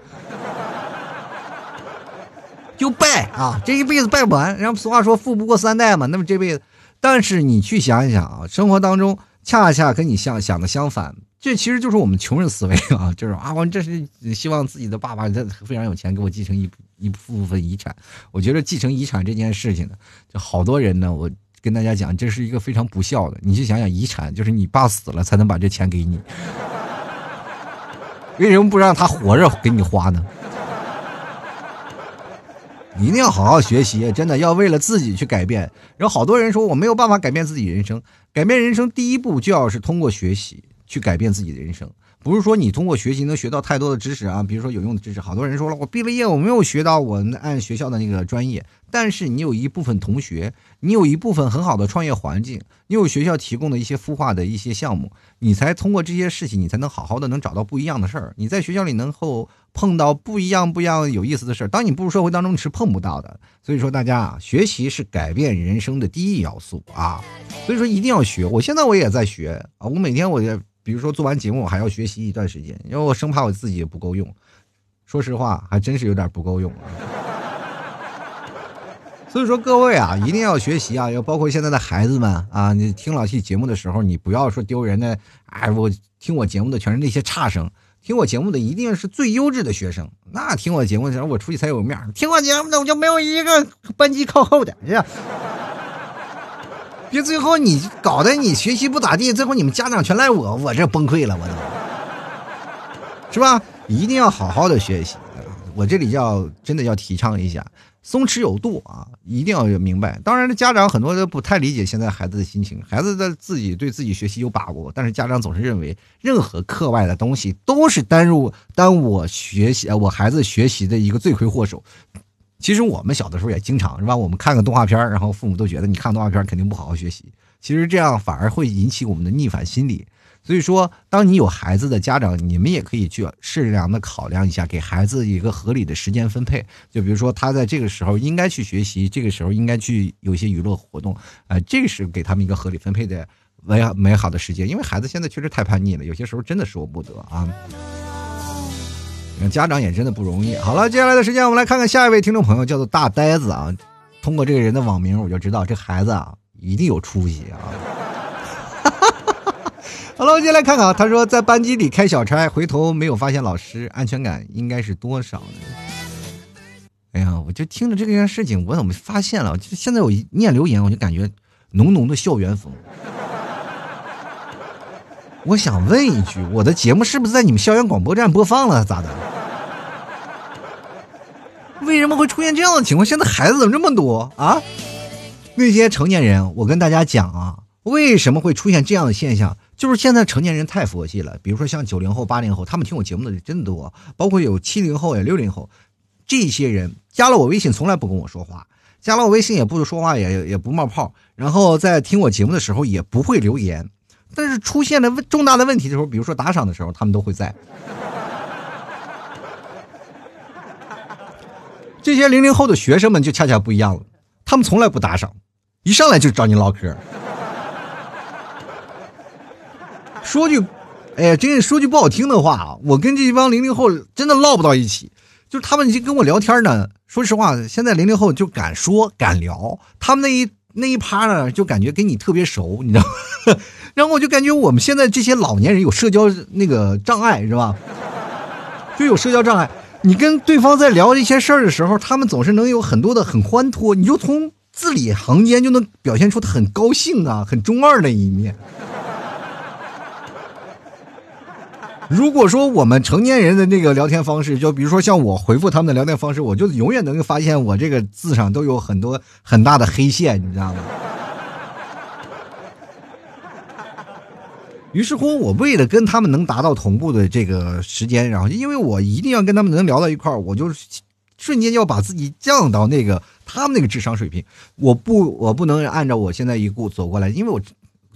就拜啊，这一辈子拜不完。然后俗话说“富不过三代”嘛，那么这辈子，但是你去想一想啊，生活当中恰恰跟你想想的相反，这其实就是我们穷人思维啊，就是啊，我这是希望自己的爸爸他非常有钱，给我继承一一部分遗产。我觉得继承遗产这件事情呢，就好多人呢，我跟大家讲，这是一个非常不孝的。你去想想，遗产就是你爸死了才能把这钱给你，为什么不让他活着给你花呢？一定要好好学习，真的要为了自己去改变。然后好多人说我没有办法改变自己人生，改变人生第一步就要是通过学习去改变自己的人生，不是说你通过学习能学到太多的知识啊，比如说有用的知识。好多人说了，我毕了业我没有学到我按学校的那个专业，但是你有一部分同学，你有一部分很好的创业环境，你有学校提供的一些孵化的一些项目，你才通过这些事情，你才能好好的能找到不一样的事儿。你在学校里能够。碰到不一样不一样有意思的事儿当你步入社会当中你是碰不到的。所以说，大家啊，学习是改变人生的第一要素啊。所以说，一定要学。我现在我也在学啊，我每天我也，比如说做完节目，我还要学习一段时间，因为我生怕我自己也不够用。说实话，还真是有点不够用。所以说，各位啊，一定要学习啊，要包括现在的孩子们啊，你听老 T 节目的时候，你不要说丢人的，哎，我听我节目的全是那些差生。听我节目的一定是最优质的学生，那听我节目的时候，我出去才有面听我节目的我就没有一个班级靠后的，是吧？别最后你搞得你学习不咋地，最后你们家长全赖我，我这崩溃了，我都，是吧？一定要好好的学习，我这里要真的要提倡一下。松弛有度啊，一定要明白。当然，家长很多都不太理解现在孩子的心情。孩子的自己对自己学习有把握，但是家长总是认为任何课外的东西都是耽误耽误我学习我孩子学习的一个罪魁祸首。其实我们小的时候也经常是吧？我们看个动画片然后父母都觉得你看动画片肯定不好好学习。其实这样反而会引起我们的逆反心理。所以说，当你有孩子的家长，你们也可以去适量的考量一下，给孩子一个合理的时间分配。就比如说，他在这个时候应该去学习，这个时候应该去有一些娱乐活动，啊，这是给他们一个合理分配的美美好的时间。因为孩子现在确实太叛逆了，有些时候真的舍不得啊。家长也真的不容易。好了，接下来的时间我们来看看下一位听众朋友，叫做大呆子啊。通过这个人的网名，我就知道这孩子啊一定有出息啊。好了，我接下来看看啊。他说在班级里开小差，回头没有发现老师，安全感应该是多少呢？哎呀，我就听着这件事情，我怎么发现了？就现在我一念留言，我就感觉浓浓的校园风。我想问一句，我的节目是不是在你们校园广播站播放了？咋的？为什么会出现这样的情况？现在孩子怎么这么多啊？那些成年人，我跟大家讲啊，为什么会出现这样的现象？就是现在成年人太佛系了，比如说像九零后、八零后，他们听我节目的真多，包括有七零后也六零后，这些人加了我微信从来不跟我说话，加了我微信也不说话，也也不冒泡，然后在听我节目的时候也不会留言，但是出现了重大的问题的时候，比如说打赏的时候，他们都会在。这些零零后的学生们就恰恰不一样了，他们从来不打赏，一上来就找你唠嗑。说句，哎呀，真说句不好听的话啊，我跟这帮零零后真的唠不到一起。就是他们已经跟我聊天呢，说实话，现在零零后就敢说敢聊，他们那一那一趴呢，就感觉跟你特别熟，你知道吗？然后我就感觉我们现在这些老年人有社交那个障碍，是吧？就有社交障碍。你跟对方在聊一些事儿的时候，他们总是能有很多的很欢脱，你就从字里行间就能表现出他很高兴啊，很中二的一面。如果说我们成年人的那个聊天方式，就比如说像我回复他们的聊天方式，我就永远能够发现我这个字上都有很多很大的黑线，你知道吗？于是乎，我为了跟他们能达到同步的这个时间，然后因为我一定要跟他们能聊到一块儿，我就瞬间要把自己降到那个他们那个智商水平。我不，我不能按照我现在一步走过来，因为我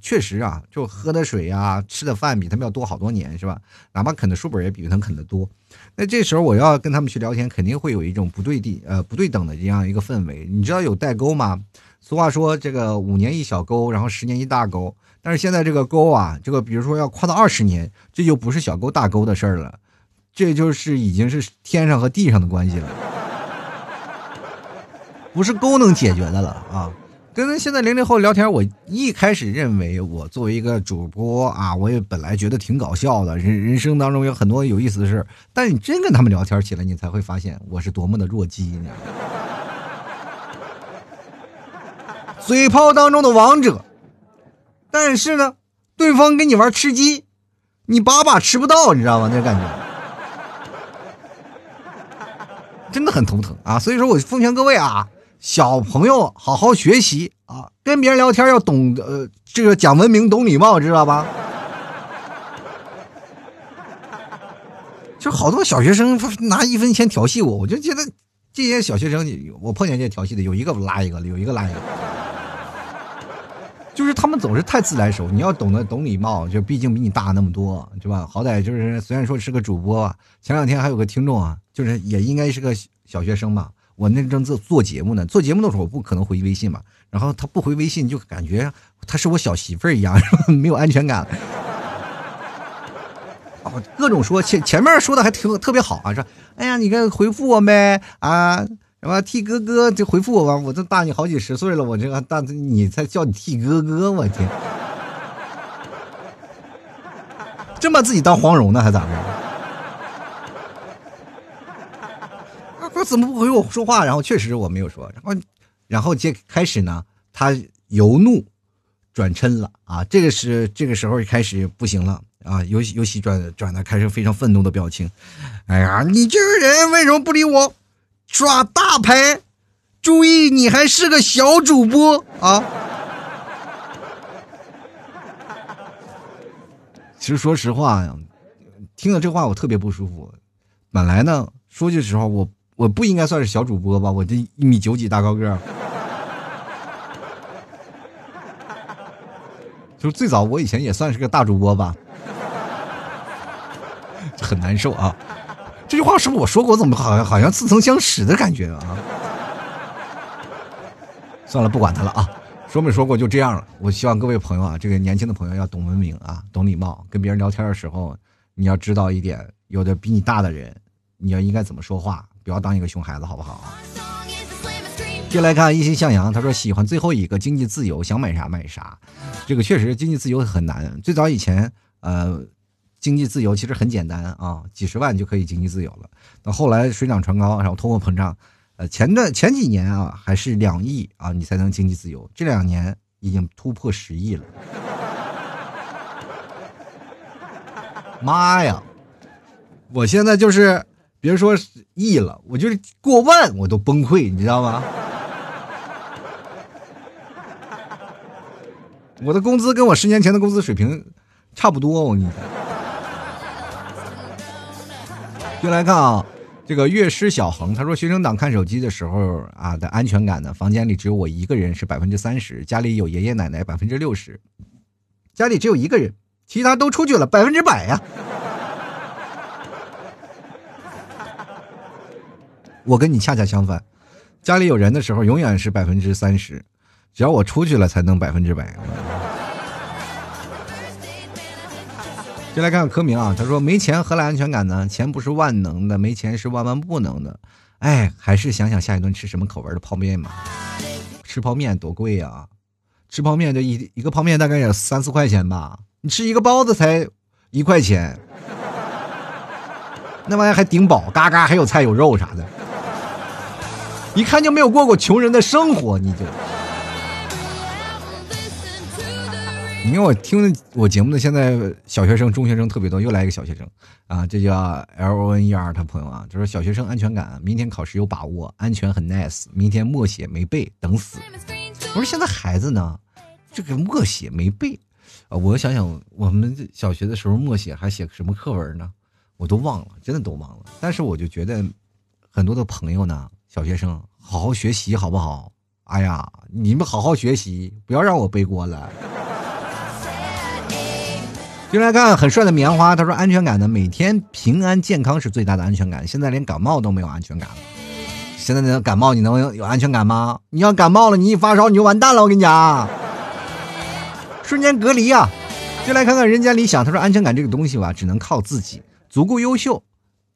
确实啊，就喝的水呀、吃的饭比他们要多好多年，是吧？哪怕啃的书本也比他们啃的多。那这时候我要跟他们去聊天，肯定会有一种不对地呃不对等的这样一个氛围。你知道有代沟吗？俗话说这个五年一小沟，然后十年一大沟。但是现在这个沟啊，这个比如说要跨到二十年，这就不是小沟大沟的事儿了，这就是已经是天上和地上的关系了，不是沟能解决的了啊。跟现在零零后聊天，我一开始认为我作为一个主播啊，我也本来觉得挺搞笑的，人人生当中有很多有意思的事。但你真跟他们聊天起来，你才会发现我是多么的弱鸡，你知道吗？嘴炮当中的王者，但是呢，对方跟你玩吃鸡，你把把吃不到，你知道吗？那感觉 真的很头疼啊！所以说我奉劝各位啊。小朋友好好学习啊，跟别人聊天要懂呃这个讲文明、懂礼貌，知道吧？就好多小学生拿一分钱调戏我，我就觉得这些小学生，我碰见这些调戏的有一个拉一个，有一个拉一个，就是他们总是太自来熟。你要懂得懂礼貌，就毕竟比你大那么多，对吧？好歹就是虽然说是个主播吧，前两天还有个听众啊，就是也应该是个小学生吧。我那正做做节目呢，做节目的时候我不可能回微信嘛，然后他不回微信就感觉他是我小媳妇儿一样，没有安全感。哦，各种说前前面说的还挺特别好啊，说哎呀，你看回复我呗啊，什么替哥哥就回复我吧，我都大你好几十岁了，我这个大你才叫你替哥哥，我天，真把自己当黄蓉呢，还咋着？说怎么不回我说话？然后确实我没有说，然后，然后接开始呢，他由怒转嗔了啊！这个是这个时候开始不行了啊！尤尤其转转的开始非常愤怒的表情。哎呀，你这个人为什么不理我？耍大牌！注意，你还是个小主播啊！其实说实话呀，听了这话我特别不舒服。本来呢，说句实话，我。我不应该算是小主播吧？我这一米九几大高个儿，就是最早我以前也算是个大主播吧，很难受啊！这句话是不是我说过？怎么好像好像似曾相识的感觉啊？算了，不管他了啊！说没说过就这样了。我希望各位朋友啊，这个年轻的朋友要懂文明啊，懂礼貌。跟别人聊天的时候，你要知道一点，有的比你大的人，你要应该怎么说话。不要当一个熊孩子，好不好？接来看一心向阳，他说喜欢最后一个经济自由，想买啥买啥。这个确实经济自由很难。最早以前，呃，经济自由其实很简单啊，几十万就可以经济自由了。到后来水涨船高，然后通货膨胀，呃，前段前几年啊还是两亿啊，你才能经济自由。这两年已经突破十亿了。妈呀！我现在就是。别说亿了，我就是过万我都崩溃，你知道吗？我的工资跟我十年前的工资水平差不多，我跟你讲。就来看啊，这个乐师小恒他说，学生党看手机的时候啊的安全感呢，房间里只有我一个人是百分之三十，家里有爷爷奶奶百分之六十，家里只有一个人，其他都出去了百分之百呀。我跟你恰恰相反，家里有人的时候永远是百分之三十，只要我出去了才能百分之百。就来看看柯明啊，他说没钱何来安全感呢？钱不是万能的，没钱是万万不能的。哎，还是想想下一顿吃什么口味的泡面吧。吃泡面多贵呀！吃泡面这一一个泡面大概也三四块钱吧，你吃一个包子才一块钱，那玩意还顶饱，嘎嘎还有菜有肉啥的。一看就没有过过穷人的生活，你就。你看我听我节目的现在小学生、中学生特别多，又来一个小学生啊，这叫 L O N E R，他朋友啊，就说小学生安全感，明天考试有把握，安全很 nice，明天默写没背，等死。我说现在孩子呢，这个默写没背啊，我想想我们小学的时候默写还写什么课文呢？我都忘了，真的都忘了。但是我就觉得。很多的朋友呢，小学生好好学习好不好？哎呀，你们好好学习，不要让我背锅了。进来看很帅的棉花，他说安全感呢，每天平安健康是最大的安全感。现在连感冒都没有安全感了。现在的感冒你能有安全感吗？你要感冒了，你一发烧你就完蛋了，我跟你讲，瞬间隔离呀、就来看看人间理想，他说安全感这个东西吧，只能靠自己，足够优秀，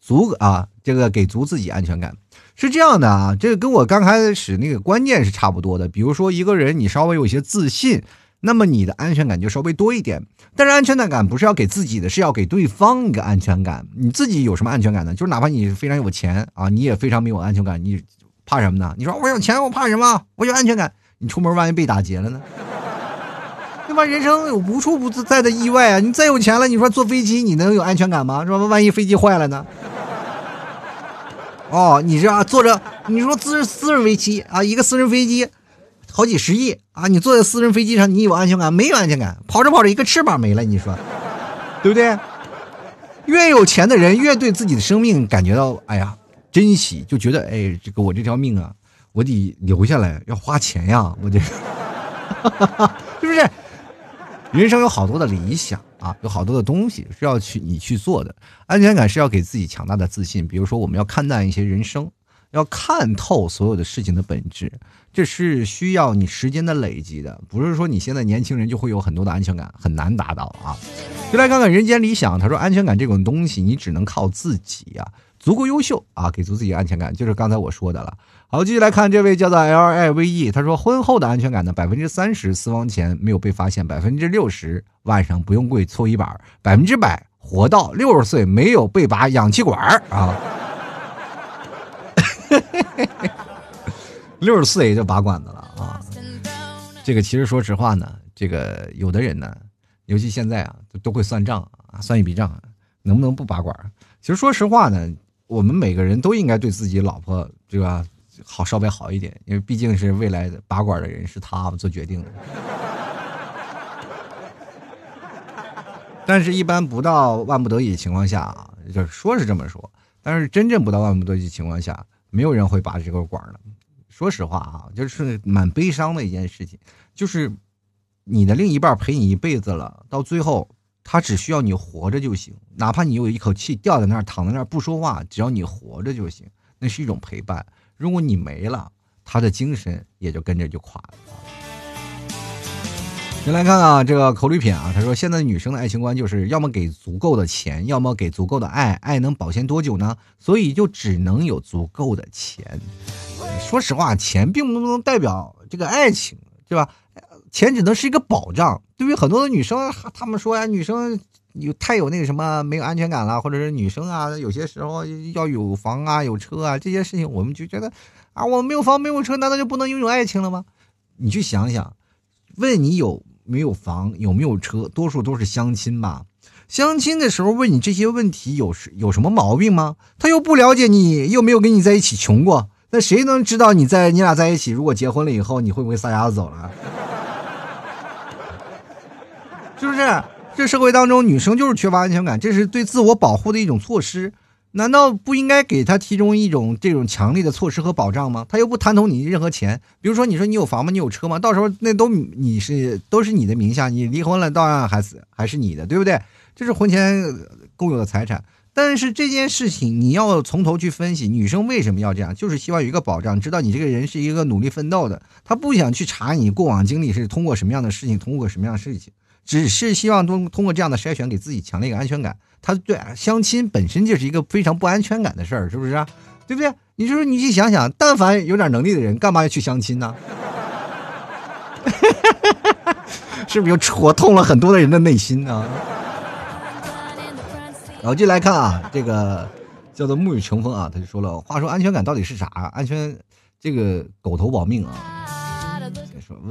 足啊，这个给足自己安全感。是这样的啊，这个跟我刚开始那个观念是差不多的。比如说一个人你稍微有些自信，那么你的安全感就稍微多一点。但是安全感不是要给自己的，是要给对方一个安全感。你自己有什么安全感呢？就是哪怕你非常有钱啊，你也非常没有安全感，你怕什么呢？你说我有钱，我怕什么？我有安全感。你出门万一被打劫了呢？对吧？人生有无处不在的意外啊！你再有钱了，你说坐飞机你能有安全感吗？是吧？万一飞机坏了呢？哦，你这、啊、坐着，你说私私人飞机啊，一个私人飞机，好几十亿啊，你坐在私人飞机上，你有安全感没有安全感？跑着跑着一个翅膀没了，你说，对不对？越有钱的人越对自己的生命感觉到哎呀珍惜，就觉得哎，这个我这条命啊，我得留下来，要花钱呀，我这，是不是？人生有好多的理想啊，有好多的东西是要去你去做的。安全感是要给自己强大的自信。比如说，我们要看淡一些人生，要看透所有的事情的本质，这是需要你时间的累积的。不是说你现在年轻人就会有很多的安全感，很难达到啊。就来看看人间理想，他说安全感这种东西，你只能靠自己呀、足够优秀啊，给足自己安全感，就是刚才我说的了。好，继续来看这位叫做 L I V E，他说婚后的安全感呢，百分之三十私房钱没有被发现，百分之六十晚上不用跪搓衣板，百分之百活到六十岁没有被拔氧气管儿啊。六十岁就拔管子了啊！这个其实说实话呢，这个有的人呢，尤其现在啊，都会算账啊，算一笔账，能不能不拔管儿？其实说实话呢，我们每个人都应该对自己老婆对吧好稍微好一点，因为毕竟是未来的拔管的人是他做决定的。但是，一般不到万不得已情况下啊，就是说是这么说，但是真正不到万不得已情况下，没有人会拔这根管儿的。说实话啊，就是蛮悲伤的一件事情，就是你的另一半陪你一辈子了，到最后他只需要你活着就行，哪怕你有一口气吊在那儿躺在那儿不说话，只要你活着就行，那是一种陪伴。如果你没了，他的精神也就跟着就垮了。先来看啊，这个口里品啊，他说现在女生的爱情观就是要么给足够的钱，要么给足够的爱，爱能保鲜多久呢？所以就只能有足够的钱。说实话，钱并不能代表这个爱情，对吧？钱只能是一个保障。对于很多的女生，她们说呀，女生有太有那个什么没有安全感了，或者是女生啊，有些时候要有房啊、有车啊这些事情，我们就觉得啊，我没有房没有车，难道就不能拥有爱情了吗？你去想想，问你有没有房有没有车，多数都是相亲吧。相亲的时候问你这些问题有什有什么毛病吗？他又不了解你，又没有跟你在一起穷过。那谁能知道你在你俩在一起，如果结婚了以后，你会不会撒丫子走了？是不是？这社会当中，女生就是缺乏安全感，这是对自我保护的一种措施。难道不应该给他提供一种这种强力的措施和保障吗？他又不贪图你任何钱。比如说，你说你有房吗？你有车吗？到时候那都你是都是你的名下，你离婚了，当然还是还是你的，对不对？这是婚前共有的财产。但是这件事情你要从头去分析，女生为什么要这样，就是希望有一个保障，知道你这个人是一个努力奋斗的，她不想去查你过往经历是通过什么样的事情，通过什么样的事情，只是希望通通过这样的筛选给自己强烈一个安全感。他对相亲本身就是一个非常不安全感的事儿，是不是、对不对？你就说你去想想，但凡有点能力的人，干嘛要去相亲呢？是不是又戳痛了很多的人的内心呢？然后就来看啊，这个叫做沐雨成风啊，他就说了，话说安全感到底是啥？安全这个狗头保命啊，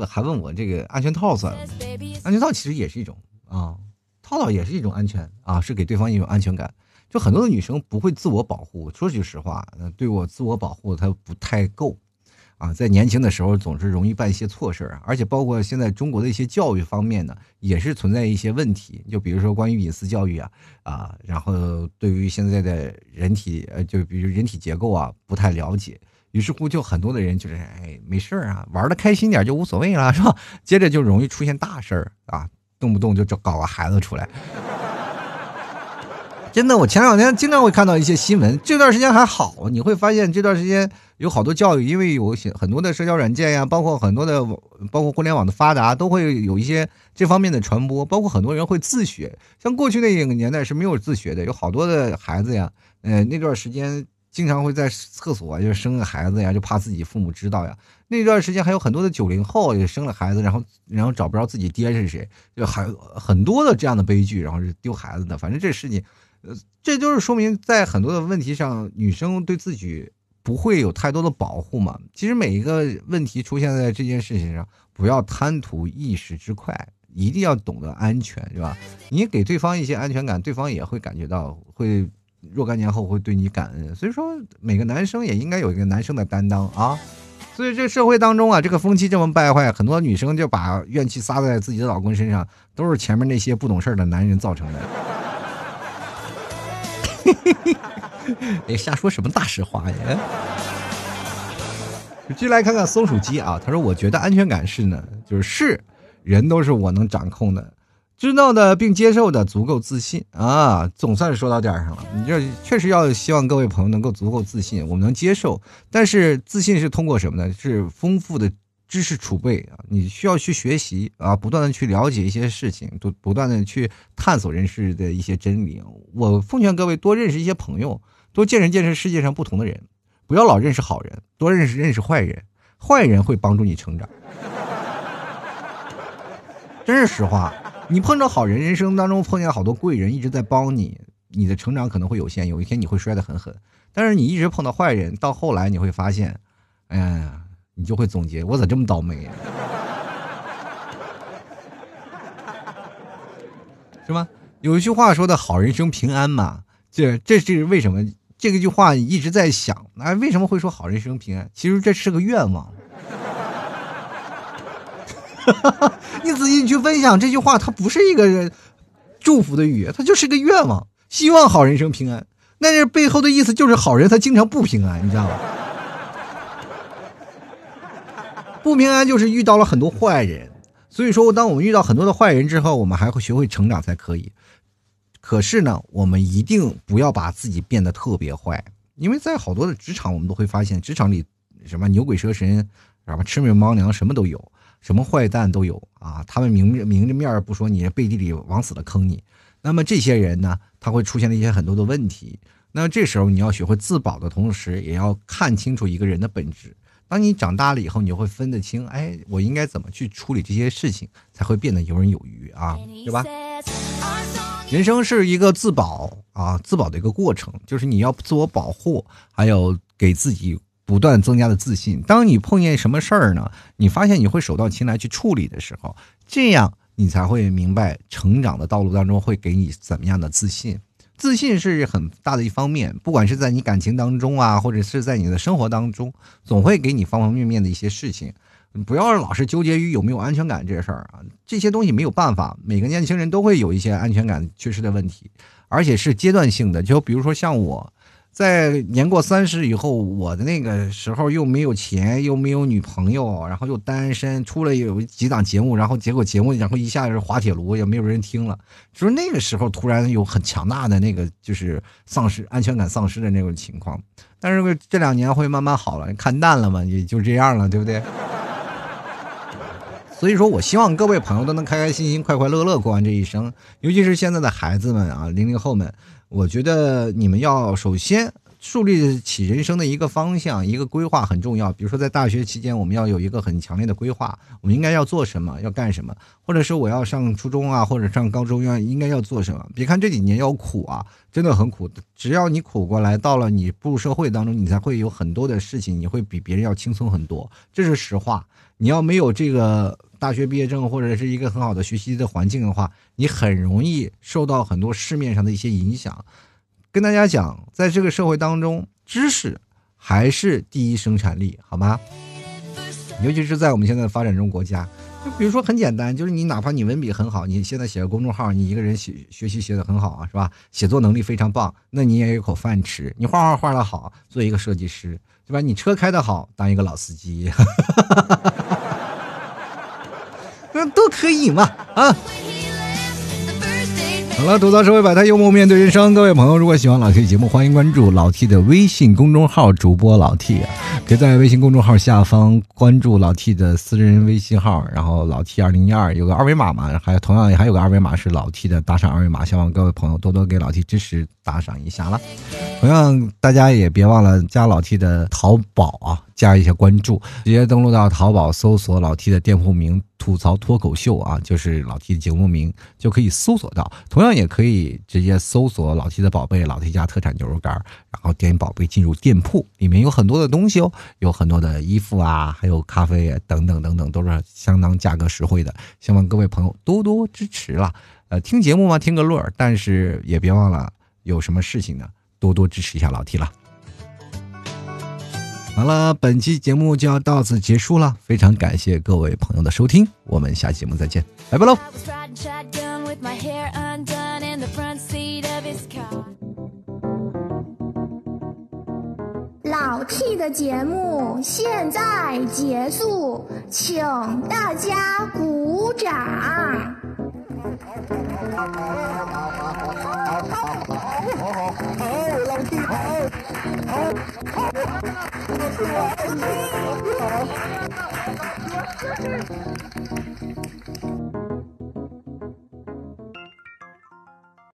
还问我这个安全套算了？安全套其实也是一种啊，套套也是一种安全啊，是给对方一种安全感。就很多的女生不会自我保护，说句实话，对我自我保护她不太够啊，在年轻的时候总是容易办一些错事儿，而且包括现在中国的一些教育方面呢，也是存在一些问题。就比如说关于隐私教育啊，啊，然后对于现在的人体，呃，就比如人体结构啊，不太了解，于是乎就很多的人就是，哎，没事儿啊，玩的开心点就无所谓了，是吧？接着就容易出现大事儿啊，动不动就找搞个孩子出来。真的，我前两天经常会看到一些新闻。这段时间还好，你会发现这段时间有好多教育，因为有些很多的社交软件呀，包括很多的，包括互联网的发达，都会有一些这方面的传播。包括很多人会自学，像过去那个年代是没有自学的，有好多的孩子呀，呃，那段时间经常会在厕所就生个孩子呀，就怕自己父母知道呀。那段时间还有很多的九零后也生了孩子，然后然后找不着自己爹是谁，就还很多的这样的悲剧，然后是丢孩子的。反正这事情。呃，这就是说明，在很多的问题上，女生对自己不会有太多的保护嘛。其实每一个问题出现在这件事情上，不要贪图一时之快，一定要懂得安全，是吧？你给对方一些安全感，对方也会感觉到，会若干年后会对你感恩。所以说，每个男生也应该有一个男生的担当啊。所以这社会当中啊，这个风气这么败坏，很多女生就把怨气撒在自己的老公身上，都是前面那些不懂事的男人造成的。哎，瞎说什么大实话呀？继续来看看松鼠鸡啊，他说：“我觉得安全感是呢，就是是人都是我能掌控的，知道的并接受的足够自信啊，总算是说到点上了。你这确实要希望各位朋友能够足够自信，我们能接受，但是自信是通过什么呢？是丰富的。”知识储备啊，你需要去学习啊，不断的去了解一些事情，不不断的去探索人世的一些真理。我奉劝各位多认识一些朋友，多见识见识世界上不同的人，不要老认识好人，多认识认识坏人，坏人会帮助你成长。真是实话，你碰着好人，人生当中碰见好多贵人一直在帮你，你的成长可能会有限，有一天你会摔得很狠。但是你一直碰到坏人，到后来你会发现，哎呀。你就会总结，我咋这么倒霉呀？是吗？有一句话说的好人生平安嘛，这这是为什么？这个句话一直在想，啊，为什么会说好人生平安？其实这是个愿望。你仔细去分享这句话，它不是一个祝福的语，它就是个愿望，希望好人生平安。那是背后的意思就是好人他经常不平安，你知道吗？不平安就是遇到了很多坏人，所以说，当我们遇到很多的坏人之后，我们还会学会成长才可以。可是呢，我们一定不要把自己变得特别坏，因为在好多的职场，我们都会发现，职场里什么牛鬼蛇神，什么魑魅魍魉，什么都有，什么坏蛋都有啊。他们明明着面不说你，背地里往死了坑你。那么这些人呢，他会出现了一些很多的问题。那这时候你要学会自保的同时，也要看清楚一个人的本质。当你长大了以后，你就会分得清，哎，我应该怎么去处理这些事情，才会变得游刃有余啊，对吧？人生是一个自保啊，自保的一个过程，就是你要自我保护，还有给自己不断增加的自信。当你碰见什么事儿呢？你发现你会手到擒来去处理的时候，这样你才会明白成长的道路当中会给你怎么样的自信。自信是很大的一方面，不管是在你感情当中啊，或者是在你的生活当中，总会给你方方面面的一些事情。不要老是纠结于有没有安全感这事儿啊，这些东西没有办法，每个年轻人都会有一些安全感缺失的问题，而且是阶段性的。就比如说像我。在年过三十以后，我的那个时候又没有钱，又没有女朋友，然后又单身，出了有几档节目，然后结果节目然后一下子滑铁卢，也没有人听了。就是那个时候突然有很强大的那个就是丧失安全感丧失的那种情况。但是这两年会慢慢好了，看淡了嘛，也就这样了，对不对？所以说我希望各位朋友都能开开心心、快快乐乐过完这一生，尤其是现在的孩子们啊，零零后们。我觉得你们要首先树立起人生的一个方向，一个规划很重要。比如说，在大学期间，我们要有一个很强烈的规划，我们应该要做什么，要干什么，或者是我要上初中啊，或者上高中要应该要做什么。别看这几年要苦啊，真的很苦。只要你苦过来，到了你步入社会当中，你才会有很多的事情，你会比别人要轻松很多，这是实话。你要没有这个大学毕业证或者是一个很好的学习的环境的话，你很容易受到很多市面上的一些影响。跟大家讲，在这个社会当中，知识还是第一生产力，好吗？尤其是在我们现在发展中国家。就比如说很简单，就是你哪怕你文笔很好，你现在写个公众号，你一个人写学习写的很好啊，是吧？写作能力非常棒，那你也有口饭吃。你画画画的好，做一个设计师，对吧？你车开的好，当一个老司机，那都可以嘛啊！好了，吐槽社会百态，幽默面对人生。各位朋友，如果喜欢老 T 的节目，欢迎关注老 T 的微信公众号，主播老 T 啊，可以在微信公众号下方关注老 T 的私人微信号，然后老 T 二零一二有个二维码嘛，还有同样还有个二维码是老 T 的打赏二维码，希望各位朋友多多给老 T 支持打赏一下了。同样，大家也别忘了加老 T 的淘宝啊，加一下关注，直接登录到淘宝搜索老 T 的店铺名“吐槽脱口秀”啊，就是老 T 的节目名，就可以搜索到。同样也可以直接搜索老 T 的宝贝老 T 家特产牛肉干，然后点宝贝进入店铺，里面有很多的东西哦，有很多的衣服啊，还有咖啡啊等等等等，都是相当价格实惠的。希望各位朋友多多支持了。呃，听节目嘛，听个乐，但是也别忘了有什么事情呢，多多支持一下老 T 了。好了，本期节目就要到此结束了，非常感谢各位朋友的收听，我们下期节目再见，拜拜喽！老 T 的节目现在结束，请大家鼓掌。好好好，好老 T 好，好。我爱你